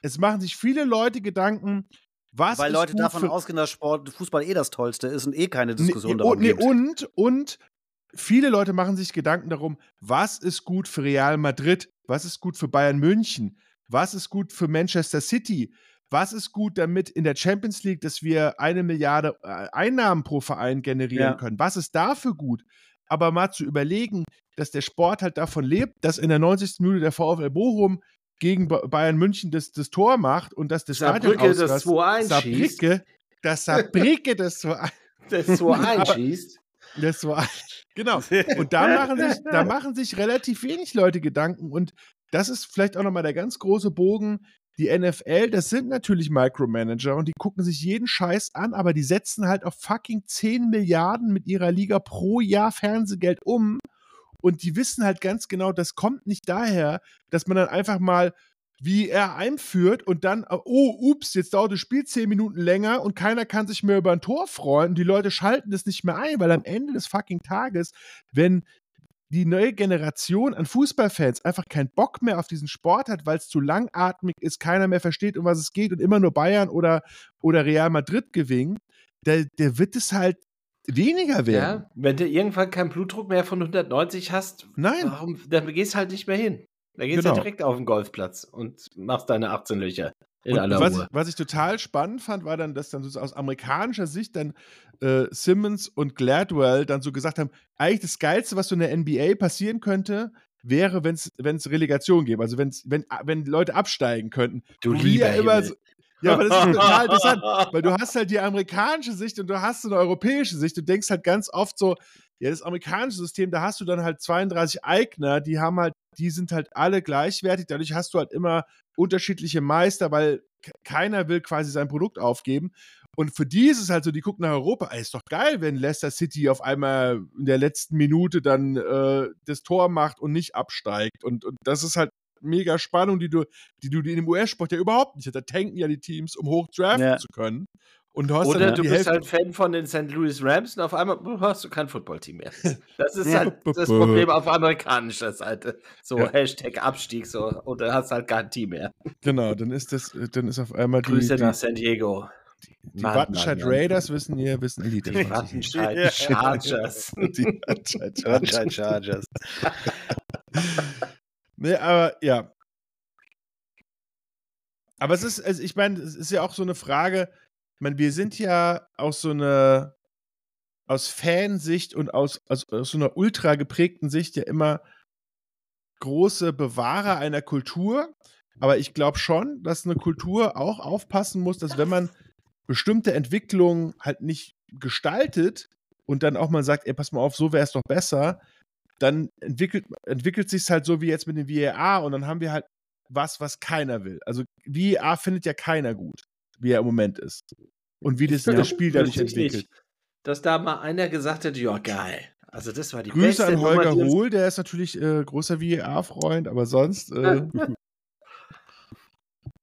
S3: Es machen sich viele Leute Gedanken, was
S2: Weil Leute davon ausgehen, dass Sport, Fußball eh das Tollste ist und eh keine Diskussion
S3: nee,
S2: darum
S3: und, nee,
S2: gibt.
S3: und, und viele Leute machen sich Gedanken darum, was ist gut für Real Madrid, was ist gut für Bayern München, was ist gut für Manchester City, was ist gut damit in der Champions League, dass wir eine Milliarde äh, Einnahmen pro Verein generieren
S2: Ja.
S3: können? Was ist dafür gut? Aber mal zu überlegen, dass der Sport halt davon lebt, dass in der 90. Minute der VfL Bochum gegen Ba- Bayern München das, das Tor macht und dass das
S1: Saarbrücke das
S3: ausrast.
S1: 2-1 schießt.
S3: Saarbrücke, dass Saarbrücke das 2-1
S1: Das 2-1 *laughs*
S3: Aber-
S1: schießt.
S3: Das war *laughs* genau. *laughs* Und da machen sich, da machen sich relativ wenig Leute Gedanken. Und das ist vielleicht auch nochmal der ganz große Bogen. Die NFL, das sind natürlich Micromanager und die gucken sich jeden Scheiß an, aber die setzen halt auf fucking 10 Milliarden mit ihrer Liga pro Jahr Fernsehgeld um. Und die wissen halt ganz genau, das kommt nicht daher, dass man dann einfach mal wie er einführt und dann, oh, ups, jetzt dauert das Spiel zehn Minuten länger und keiner kann sich mehr über ein Tor freuen und die Leute schalten das nicht mehr ein, weil am Ende des fucking Tages, wenn die neue Generation an Fußballfans einfach keinen Bock mehr auf diesen Sport hat, weil es zu langatmig ist, keiner mehr versteht, um was es geht und immer nur Bayern oder, oder Real Madrid gewinnen, der, der wird es halt weniger werden.
S1: Ja, wenn du irgendwann keinen Blutdruck mehr von 190 hast,
S3: Nein.
S1: warum, dann gehst halt nicht mehr hin. Da gehst du
S3: Genau.
S1: direkt auf den Golfplatz und machst deine 18 Löcher in
S3: Und
S1: aller
S3: was, was ich total spannend fand, war dann, dass dann so aus amerikanischer Sicht dann äh, Simmons und Gladwell dann so gesagt haben, eigentlich das Geilste, was so in der NBA passieren könnte, wäre, wenn es Relegation gäbe. Also wenn's, wenn, wenn Leute absteigen könnten.
S1: Du lieber
S3: ja immer so, ja, aber das ist total *laughs* interessant, weil du hast halt die amerikanische Sicht und du hast so eine europäische Sicht. Du denkst halt ganz oft so, ja, das amerikanische System, da hast du dann halt 32 Eigner, die haben halt, die sind halt alle gleichwertig. Dadurch hast du halt immer unterschiedliche Meister, weil ke- keiner will quasi sein Produkt aufgeben. Und für die ist es halt so, die gucken nach Europa. Ey, ist doch geil, wenn Leicester City auf einmal in der letzten Minute dann äh, das Tor macht und nicht absteigt. Und, und das ist halt mega Spannung, die du, die du in dem US-Sport ja überhaupt nicht hast. Da tanken ja die Teams, um hoch draften
S2: Ja.
S3: zu können. Und du hast
S1: Oder du
S3: die
S1: bist
S3: Hälfte.
S1: halt Fan von den St. Louis Rams und auf einmal hast du kein Footballteam mehr. Das ist *laughs* halt das Problem auf amerikanischer Seite. So
S3: Ja.
S1: Hashtag Abstieg so und dann hast du halt kein Team mehr.
S3: Genau, dann ist das, dann ist auf einmal die,
S1: Grüße
S3: die,
S1: nach San Diego.
S3: die
S1: Mann,
S3: Wattenscheid. Raiders wissen hier, wissen Elite.
S1: Die Wattenscheid Chargers.
S3: Die Wattenscheid
S2: Chargers. *laughs* *laughs*
S3: Nee, aber ja. Aber es ist, also ich meine, es ist ja auch so eine Frage, ich meine, wir sind ja aus so einer, aus Fansicht und aus, aus, aus so einer ultra geprägten Sicht ja immer große Bewahrer einer Kultur. Aber ich glaube schon, dass eine Kultur auch aufpassen muss, dass wenn man bestimmte Entwicklungen halt nicht gestaltet und dann auch mal sagt, ey, pass mal auf, so wäre es doch besser, dann entwickelt, entwickelt sich halt so wie jetzt mit dem VAR und dann haben wir halt was, was keiner will. Also VAR findet ja keiner gut, wie er im Moment ist. Und wie das,
S1: Ja,
S3: das Spiel dadurch entwickelt.
S1: nicht. Dass da mal einer gesagt hätte, ja geil. Also das war die
S3: Grüße
S1: beste
S3: an
S1: Nummer,
S3: Holger
S1: uns-
S3: Hohl, der ist natürlich äh, großer VAR-Freund, aber sonst, äh, *laughs*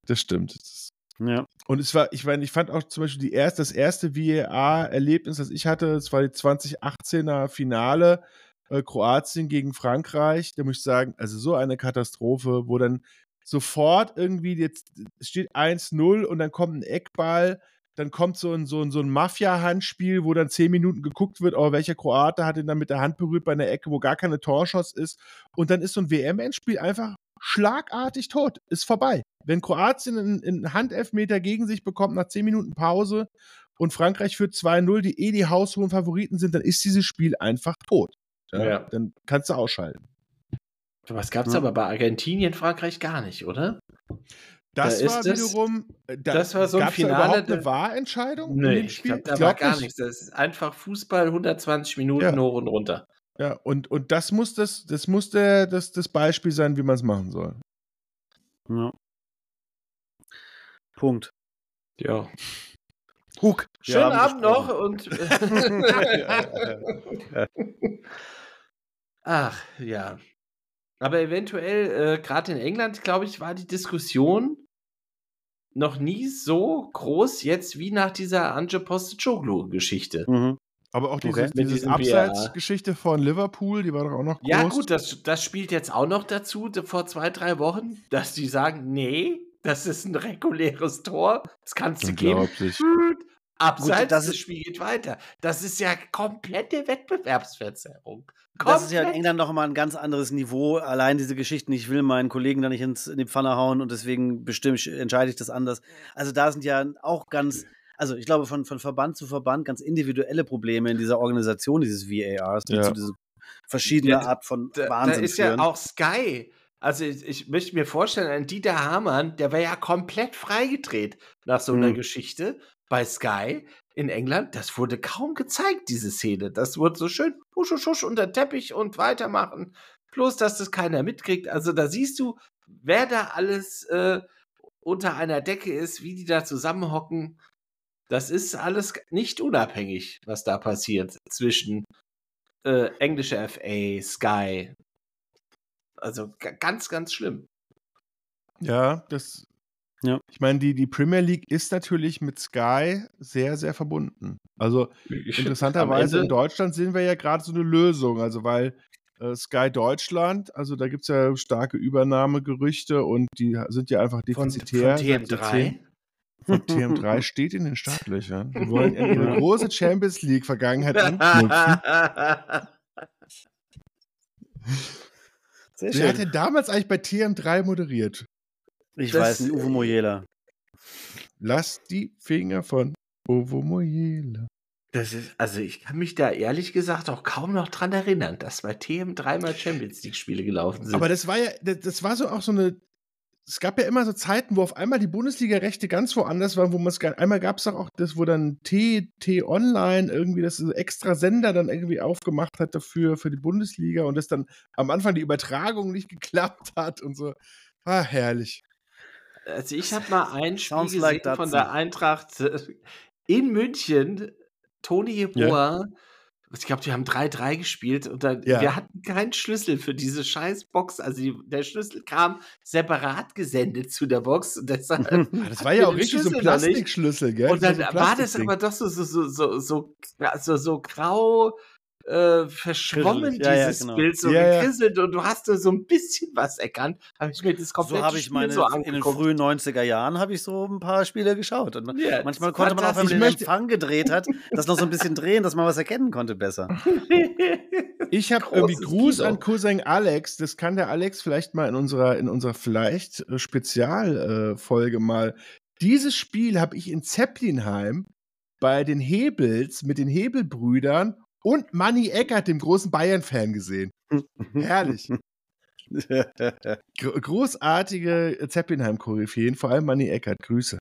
S3: das stimmt. Das
S2: Ja.
S3: Und es war, ich meine, ich fand auch zum Beispiel die erste, das erste VAR-Erlebnis, das ich hatte, das war die 2018er Finale äh, Kroatien gegen Frankreich. Da muss ich sagen, also so eine Katastrophe, wo dann sofort irgendwie jetzt steht 1-0 und dann kommt ein Eckball, dann kommt so ein, so ein, so ein Mafia-Handspiel, wo dann zehn Minuten geguckt wird, oh, welcher Kroate hat ihn dann mit der Hand berührt bei einer Ecke, wo gar keine Torschuss ist. Und dann ist so ein WM-Endspiel einfach schlagartig tot. Ist vorbei. Wenn Kroatien einen, einen Handelfmeter gegen sich bekommt nach 10 Minuten Pause und Frankreich führt 2-0, die eh die haushohen Favoriten sind, dann ist dieses Spiel einfach tot. Ja,
S1: Ja.
S3: Dann kannst du ausschalten.
S1: Was gab es
S2: Ja.
S1: aber bei Argentinien, Frankreich gar nicht, oder?
S3: Das
S1: Da
S3: war
S1: das-
S3: wiederum. äh, Da,
S1: das war so ein
S3: da
S1: Finale,
S3: überhaupt eine
S1: da-
S3: Wahrentscheidung in
S1: Nee,
S3: dem
S1: ich
S3: Spiel?
S1: glaube, da
S3: Ich
S1: war
S3: glaub
S1: gar
S3: nicht.
S1: nichts. Das ist einfach Fußball, 120 Minuten
S3: Ja.
S1: hoch und runter.
S3: Ja, und, und das muss das, das muss der, das, das Beispiel sein, wie man es machen soll.
S2: ja. Punkt.
S1: Ja.
S2: Huck.
S1: Schönen Abend noch und. *laughs* *laughs* Ach, ja. Aber eventuell, äh, gerade in England, glaube ich, war die Diskussion noch nie so groß jetzt wie nach dieser Anje Postecoglou-Geschichte.
S2: Mhm.
S3: Aber auch diese,
S2: Okay.
S3: Diese Abseitsgeschichte von Liverpool, die war doch auch noch groß.
S1: Ja, gut, das, das spielt jetzt auch noch dazu, vor zwei, drei Wochen, dass die sagen, nee, das ist ein reguläres Tor, das kannst du geben. Abseits,
S2: Gut, das
S1: das
S2: ist-
S1: Spiel geht weiter. Das ist ja komplette Wettbewerbsverzerrung.
S2: Das ist ja in
S1: Komplett.
S2: England noch mal ein ganz anderes Niveau. Allein diese Geschichten, ich will meinen Kollegen da nicht ins, in die Pfanne hauen und deswegen bestimme, entscheide ich das anders. Also da sind ja auch ganz, also ich glaube von, von Verband zu Verband ganz individuelle Probleme in dieser Organisation dieses VARs, die
S3: Ja.
S2: zu dieser verschiedenen
S1: Ja,
S2: Art von
S1: Da, da
S2: Wahnsinn
S1: ist
S2: führen.
S1: ja auch Sky. Also ich, ich möchte mir vorstellen, ein Dieter Hamann, der wäre ja komplett freigedreht nach so einer
S2: Hm.
S1: Geschichte bei Sky in England. Das wurde kaum gezeigt, diese Szene. Das wurde so schön husch, husch, husch unter Teppich und weitermachen. Bloß, dass das keiner mitkriegt. Also da siehst du, wer da alles äh, unter einer Decke ist, wie die da zusammenhocken. Das ist alles nicht unabhängig, was da passiert zwischen äh, englische FA, Sky. Also ga- ganz, ganz schlimm.
S3: Ja, das.
S2: Ja.
S3: Ich meine, die, die Premier League ist natürlich mit Sky sehr, sehr verbunden. Also interessanterweise in Deutschland sehen wir ja gerade so eine Lösung. Also weil äh, Sky Deutschland, also da gibt es ja starke Übernahmegerüchte und die sind ja einfach
S1: von, von
S3: defizitär. seit so
S1: TM3.
S3: zehn- Von TM3 *laughs* steht in den Startlöchern. Die wollen in ihre *laughs* große Champions League-Vergangenheit anknüpfen. *laughs*
S2: Sehr
S3: Wer hat
S2: schön.
S3: denn damals eigentlich bei TM3 moderiert?
S2: Ich
S1: Das-
S2: weiß nicht, Uwe Mojela.
S3: Lass die Finger von Ovo Mojela.
S1: Das ist, also ich kann mich da ehrlich gesagt auch kaum noch dran erinnern, dass bei TM dreimal Champions League-Spiele gelaufen sind.
S3: Aber das war ja, das, war so auch so eine. Es gab ja immer so Zeiten, wo auf einmal die Bundesliga-Rechte ganz woanders waren, wo man es gar. Einmal gab es auch das, wo dann T, T Online irgendwie das extra Sender dann irgendwie aufgemacht hat dafür, für die Bundesliga und das dann am Anfang die Übertragung nicht *laughs* geklappt hat und so. Ah, herrlich.
S1: Also ich habe mal *laughs* ein Spiel
S2: Sounds
S1: gesehen
S2: like
S1: von der Eintracht in München. Toni Jeboa. Ich glaube, die haben 3-3 gespielt und dann,
S3: Ja.
S1: wir hatten keinen Schlüssel für diese scheiß Box. Also die, der Schlüssel kam separat gesendet zu der Box. Und, deshalb, *laughs*
S3: Ah, das war ja auch richtig so ein. Plastikschlüssel, gell?
S1: Und dann
S3: so
S1: war das aber doch so, so, so, so, so, so, so grau äh, verschwommen.
S2: Ja, ja,
S1: dieses
S2: genau.
S1: Bild, so
S3: Ja, ja.
S1: gekrisselt und du hast da so ein bisschen was erkannt. Habe ich mir das komplette
S2: So habe ich meine,
S1: so
S2: in den frühen 90er Jahren habe ich so ein paar Spiele geschaut. Und
S1: Ja,
S2: manchmal konnte man auch, wenn man den Empfang gedreht hat, das noch so ein bisschen *laughs* drehen, dass man was erkennen konnte besser. *laughs*
S3: Ich habe irgendwie Gruß
S1: Kino.
S3: an Cousin Alex. Das kann der Alex vielleicht mal in unserer, in unserer vielleicht äh, Spezialfolge mal. Dieses Spiel habe ich in Zeppelinheim bei den Hebels mit den Hebelbrüdern und Manny Eckert, dem großen Bayern-Fan, gesehen. *laughs* Herrlich. Gro- großartige Zeppelinheim-Koryphäen, vor allem Manny Eckert. Grüße.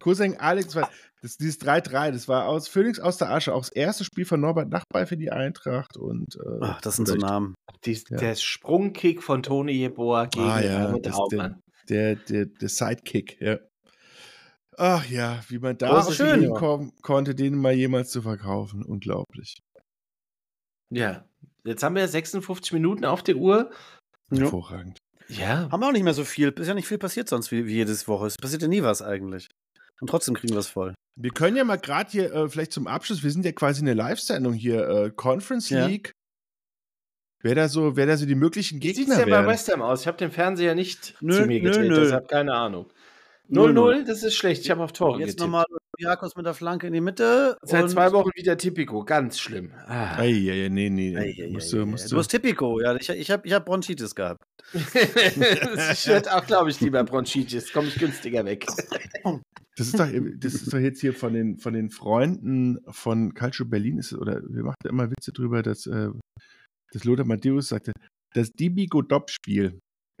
S3: Cousin Alex, war, das, dieses 3-3, das war aus Phoenix aus der Asche, auch das erste Spiel von Norbert Nachbei für die Eintracht. Und, äh,
S2: Ach, das sind so Namen.
S1: Dies,
S3: Ja.
S1: Der Sprungkick von Toni Jeboa gegen
S3: Ah, ja,
S1: Helmut Aumann.
S3: der, der, der Sidekick, ja. Ach ja, wie man da auf
S2: Schön.
S3: den kommen konnte, den mal jemals zu verkaufen. Unglaublich.
S1: Ja. Jetzt haben wir 56 Minuten auf der Uhr.
S3: Hervorragend.
S1: Ja.
S2: Haben wir auch nicht mehr so viel. Ist ja nicht viel passiert sonst wie, wie jedes Woche. Es passiert ja nie was eigentlich. Und trotzdem kriegen wir es voll.
S3: Wir können ja mal gerade hier, äh, vielleicht zum Abschluss, wir sind ja quasi eine Live-Sendung hier, äh, Conference
S2: Ja.
S3: League. Wer da so, wer da so die möglichen
S1: Wie sieht
S3: Gegner
S1: es denn bei. West Ham aus? Ich habe den Fernseher nicht
S2: Nö,
S1: zu mir
S2: nö,
S1: gedreht,
S2: nö.
S1: deshalb keine Ahnung.
S2: 0-0.
S1: 0-0, das ist schlecht. Ich habe auf Tore
S2: Jetzt nochmal Jakobs mit der Flanke in die Mitte.
S1: Seit zwei Wochen wieder Tipico. Ganz schlimm. Ah.
S3: Ei, ei, nee, nee.
S2: Ei, ei,
S3: musst du, musst
S2: Du
S3: du.
S2: hast Tipico, ja. Ich, ich habe ich hab Bronchitis gehabt. *laughs*
S1: ich werde auch, glaube ich, lieber Bronchitis. Komme ich günstiger weg.
S3: Das ist doch, das ist doch jetzt hier von den, von den Freunden von Calcio Berlin, ist, oder wir machen da immer Witze drüber, dass, äh, dass Lothar Matthäus sagte, das Dibigo-Dop-Spiel.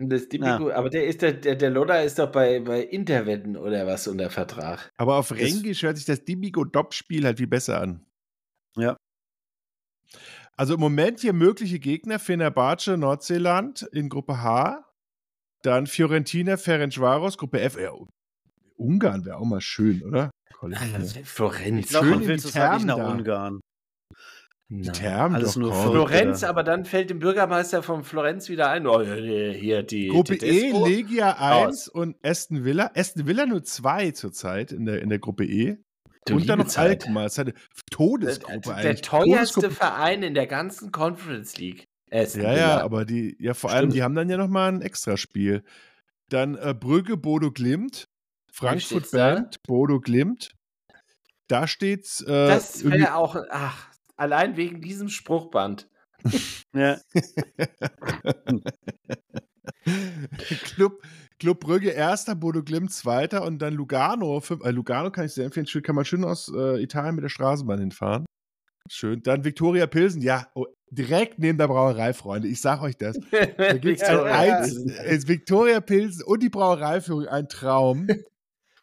S1: Das Tipico, aber der ist der, der, der Lodder ist doch bei, bei Interwetten oder was unter Vertrag.
S3: Aber auf Rengisch hört sich das Dibigo-Dop-Spiel halt viel besser an.
S2: Ja.
S3: Also im Moment hier mögliche Gegner: Fenerbahce, Nordseeland in Gruppe H. Dann Fiorentina, Ferencvaros, Gruppe F. Ja, Ungarn wäre auch mal schön, oder? Colin?
S1: Florenz.
S2: Ich glaube,
S3: Schön
S2: man
S3: in
S2: will
S3: die
S2: es halt nicht
S3: Thermen
S2: nach
S3: da.
S2: Ungarn.
S3: Die
S1: Nein.
S3: Thermen
S2: alles nur verrückt.
S1: Florenz,
S2: Oder?
S1: aber dann fällt dem Bürgermeister von Florenz wieder ein. Oh, hier, die
S3: Gruppe E,
S1: Tedesco.
S3: Legia
S1: Raus.
S3: 1 und Aston Villa. Aston Villa nur zwei zurzeit in der, in der Gruppe E.
S1: Du
S3: und dann noch
S1: Zeit.
S3: Alkmaar. Das ist eine
S1: Der,
S3: Todesgruppe
S1: der
S3: eigentlich.
S1: teuerste
S3: Todesgruppe.
S1: Verein in der ganzen Conference League. Aston
S3: Ja,
S1: Villa.
S3: ja, aber die, ja, vor allem,
S1: Stimmt.
S3: die haben dann ja nochmal ein Extraspiel. Dann äh, Brügge, Bodo Glimt, Frankfurt? Band, Bodo Glimt. da steht's. Äh,
S1: Das wäre auch, ach, allein wegen diesem Spruchband.
S2: Ja. *laughs*
S3: Club, Club Brügge erster, Bodo Glimt zweiter und dann Lugano. Fünf, äh, Lugano kann ich sehr empfehlen. Schön, kann man schön aus äh, Italien mit der Straßenbahn hinfahren. Schön. Dann Victoria Pilsen, ja, oh, direkt neben der Brauerei, Freunde. Ich sag euch das. *laughs* Da gibt es ein eins, äh, Victoria Pilsen und die Brauereiführung, ein Traum.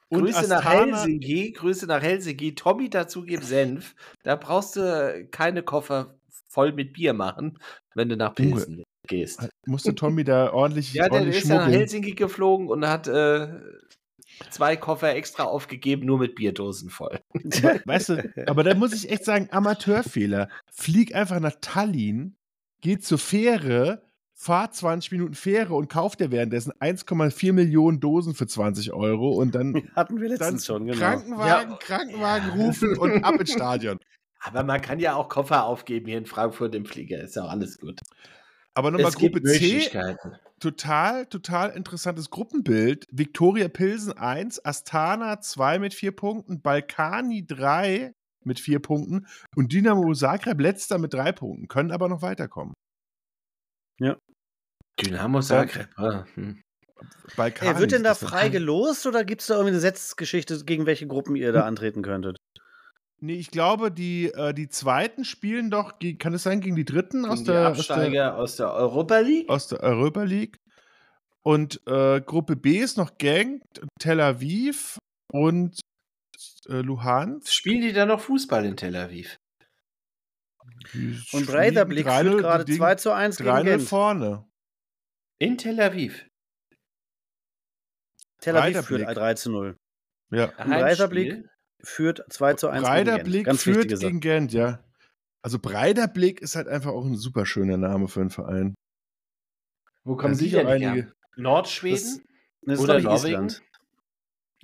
S3: Und
S1: Grüße nach
S3: Astana-
S1: Helsinki, Grüße nach Helsinki. Tommy dazu gibt Senf. Da brauchst du keine Koffer voll mit Bier machen, wenn du nach Pilsen gehst.
S3: Musste Tommy da ordentlich,
S1: Ja, der
S3: ordentlich
S1: ist nach. Helsinki geflogen und hat äh, zwei Koffer extra aufgegeben, nur mit Bierdosen voll.
S3: We- Weißt du, aber da muss ich echt sagen, Amateurfehler. Flieg einfach nach Tallinn, geh zur Fähre, fahr 20 Minuten Fähre und kauf dir währenddessen 1,4 Millionen Dosen für 20 Euro und dann, *laughs*
S2: Hatten wir
S3: dann
S2: letztens schon, genau.
S3: Krankenwagen,
S1: Ja.
S3: Krankenwagen rufen und ab ins Stadion. *laughs*
S1: Aber man kann ja auch Koffer aufgeben hier in Frankfurt im Flieger. Ist ja auch alles gut.
S3: Aber nochmal Gruppe C, total, total interessantes Gruppenbild. Viktoria Pilsen 1, Astana 2 mit 4 Punkten, Balkani 3 mit 4 Punkten und Dynamo Zagreb letzter mit 3 Punkten, können aber noch weiterkommen.
S1: Dynamo Zagreb. ah, hm.
S3: Balkani
S2: Ey, wird denn da frei gelost oder gibt es da irgendwie eine Setzgeschichte, gegen welche Gruppen ihr
S3: Hm.
S2: da antreten könntet?
S3: Nee, ich glaube, die, äh, die zweiten spielen doch, kann es sein, gegen die dritten aus
S1: Gegen die
S3: der, aus,
S1: Absteiger
S3: der,
S1: aus der Europa League.
S3: aus der Europa League. Und äh, Gruppe B ist noch Genk, Tel Aviv und äh, Luhansk.
S1: Spielen die da noch Fußball in Tel Aviv?
S2: Und Breiterblick
S3: 3-0
S2: führt gerade
S3: die liegen
S2: 2 zu 1 gegen
S3: 3-0
S2: Gent.
S3: vorne.
S1: In Tel Aviv.
S2: Tel Aviv
S3: Breiterblick.
S2: führt 3 zu 0.
S3: Ja.
S2: Und Breiterblick führt 2 zu 1 gegen Gent.
S3: Breiterblick
S2: Ganz
S3: führt gegen Gent, ja. Also Breiterblick ist halt einfach auch ein super schöner Name für einen Verein.
S1: Wo kommen die
S3: ja
S1: denn her?
S3: einige.
S1: Nordschweden?
S2: Das ist,
S1: Oder Norwegen?
S2: Island.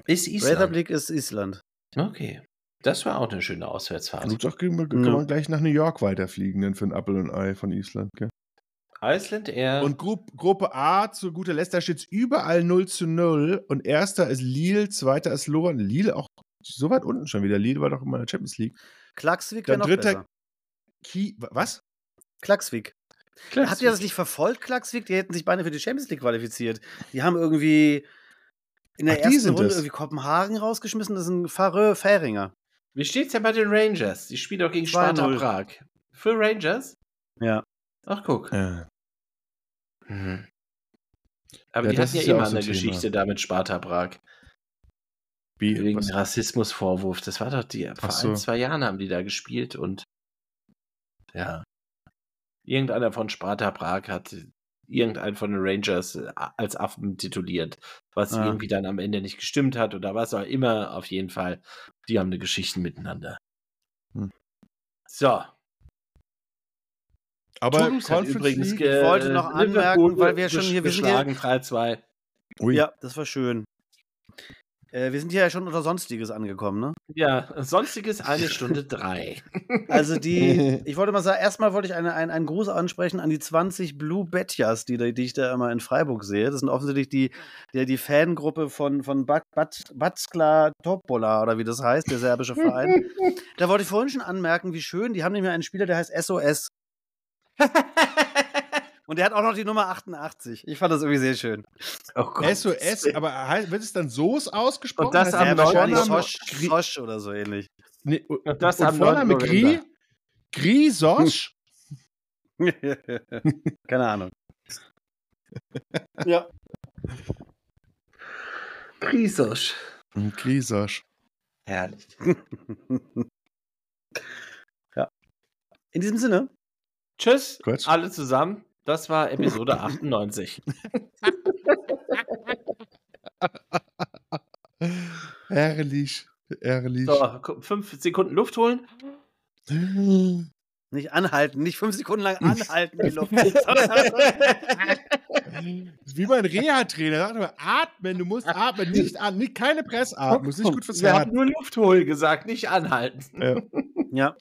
S1: Ist Island.
S2: Breiterblick ist Island.
S1: Okay. Das war auch eine schöne Auswärtsfahrt.
S3: Auch, kann kann
S2: Ja.
S3: man gleich nach New York weiterfliegen, dann für ein Apple und Ei von Island. Gell?
S1: Iceland Air.
S3: Und Gru Gruppe A zu guter Letzt, da steht überall 0 zu 0. Und erster ist Lille, zweiter ist Loren. Lille auch so weit unten schon wieder. Lille war doch immer in der Champions League.
S2: Klaxvik
S3: Dann
S2: wäre noch
S3: dritter-
S2: besser.
S3: Ki was?
S2: Klaxvik.
S1: Klasse.
S2: Habt ihr das nicht verfolgt, Klaxvik? Die hätten sich beinahe für die Champions League qualifiziert. Die haben irgendwie in der
S3: Ach,
S2: ersten Runde
S3: es.
S2: irgendwie Kopenhagen rausgeschmissen. Das sind Farö Fähringer.
S1: Wie steht's denn bei den Rangers? Die spielen doch gegen
S2: 2-0.
S1: Sparta Prag. Für Rangers?
S2: Ja.
S1: Ach, guck.
S3: Ja.
S1: Mhm. Aber
S3: Ja,
S1: die
S3: das
S1: hatten ja
S3: ist ja
S1: immer eine
S3: ein Thema.
S1: Geschichte da mit Sparta Prag.
S3: Wie?
S1: Wegen
S3: Was?
S1: Rassismusvorwurf. Das war doch die, vor
S3: so.
S1: ein, zwei Jahren haben die da gespielt und ja. Irgendeiner von Sparta Prag hat irgendeinen von den Rangers äh, als Affen tituliert, was
S2: Ah.
S1: irgendwie dann am Ende nicht gestimmt hat oder was auch immer. Auf jeden Fall, die haben eine Geschichte miteinander.
S3: Hm.
S1: So.
S3: Aber
S1: übrigens
S2: Ich wollte noch
S1: Liverpool
S2: anmerken, weil wir schon hier- wir sind hier-
S1: geschlagen 3-2.
S3: Ui.
S2: Ja, das war schön. Äh, wir sind hier ja schon unter Sonstiges angekommen, ne?
S1: Ja, sonstiges eine Stunde drei. *laughs*
S2: Also die, ich wollte mal sagen, erstmal wollte ich eine, ein, einen Gruß ansprechen an die 20 Blue Betjas, die, die ich da immer in Freiburg sehe. Das sind offensichtlich die, die, die Fangruppe von, von Bat, Bat, Batskla Topola oder wie das heißt, der serbische *laughs* Verein. da wollte ich vorhin schon anmerken, wie schön, die haben nämlich einen Spieler, der heißt SOS. *laughs* Und der hat auch noch die Nummer 88. Ich fand das irgendwie sehr schön.
S1: Oh
S3: SOS, aber heißt, wird es dann Soos ausgesprochen?
S1: Und das am
S2: Ja,
S3: Vorname
S2: Sosch, oder so ähnlich.
S3: Nee,
S1: Und das
S3: und
S1: am
S3: Vorname
S1: 9.
S3: Gri? Gri Sosch? *laughs*
S2: Keine Ahnung. ja.
S1: Grisosch.
S3: Gri Sosch.
S1: Herrlich. *laughs*
S2: In diesem Sinne,
S1: Tschüss,
S3: Gut.
S1: alle zusammen. Das war Episode 98.
S3: Herrlich. Herrlich.
S1: So, fünf Sekunden Luft holen. *laughs*
S2: nicht anhalten, nicht fünf Sekunden lang anhalten, die Luft.
S3: Wie mein Reha-Trainer sagt immer, atmen, du musst atmen, nicht an, nicht, keine Pressatmung, ist nicht gut fürs *laughs* Herz.
S1: haben nur Luft holen gesagt, nicht anhalten.
S3: Ja.
S2: ja.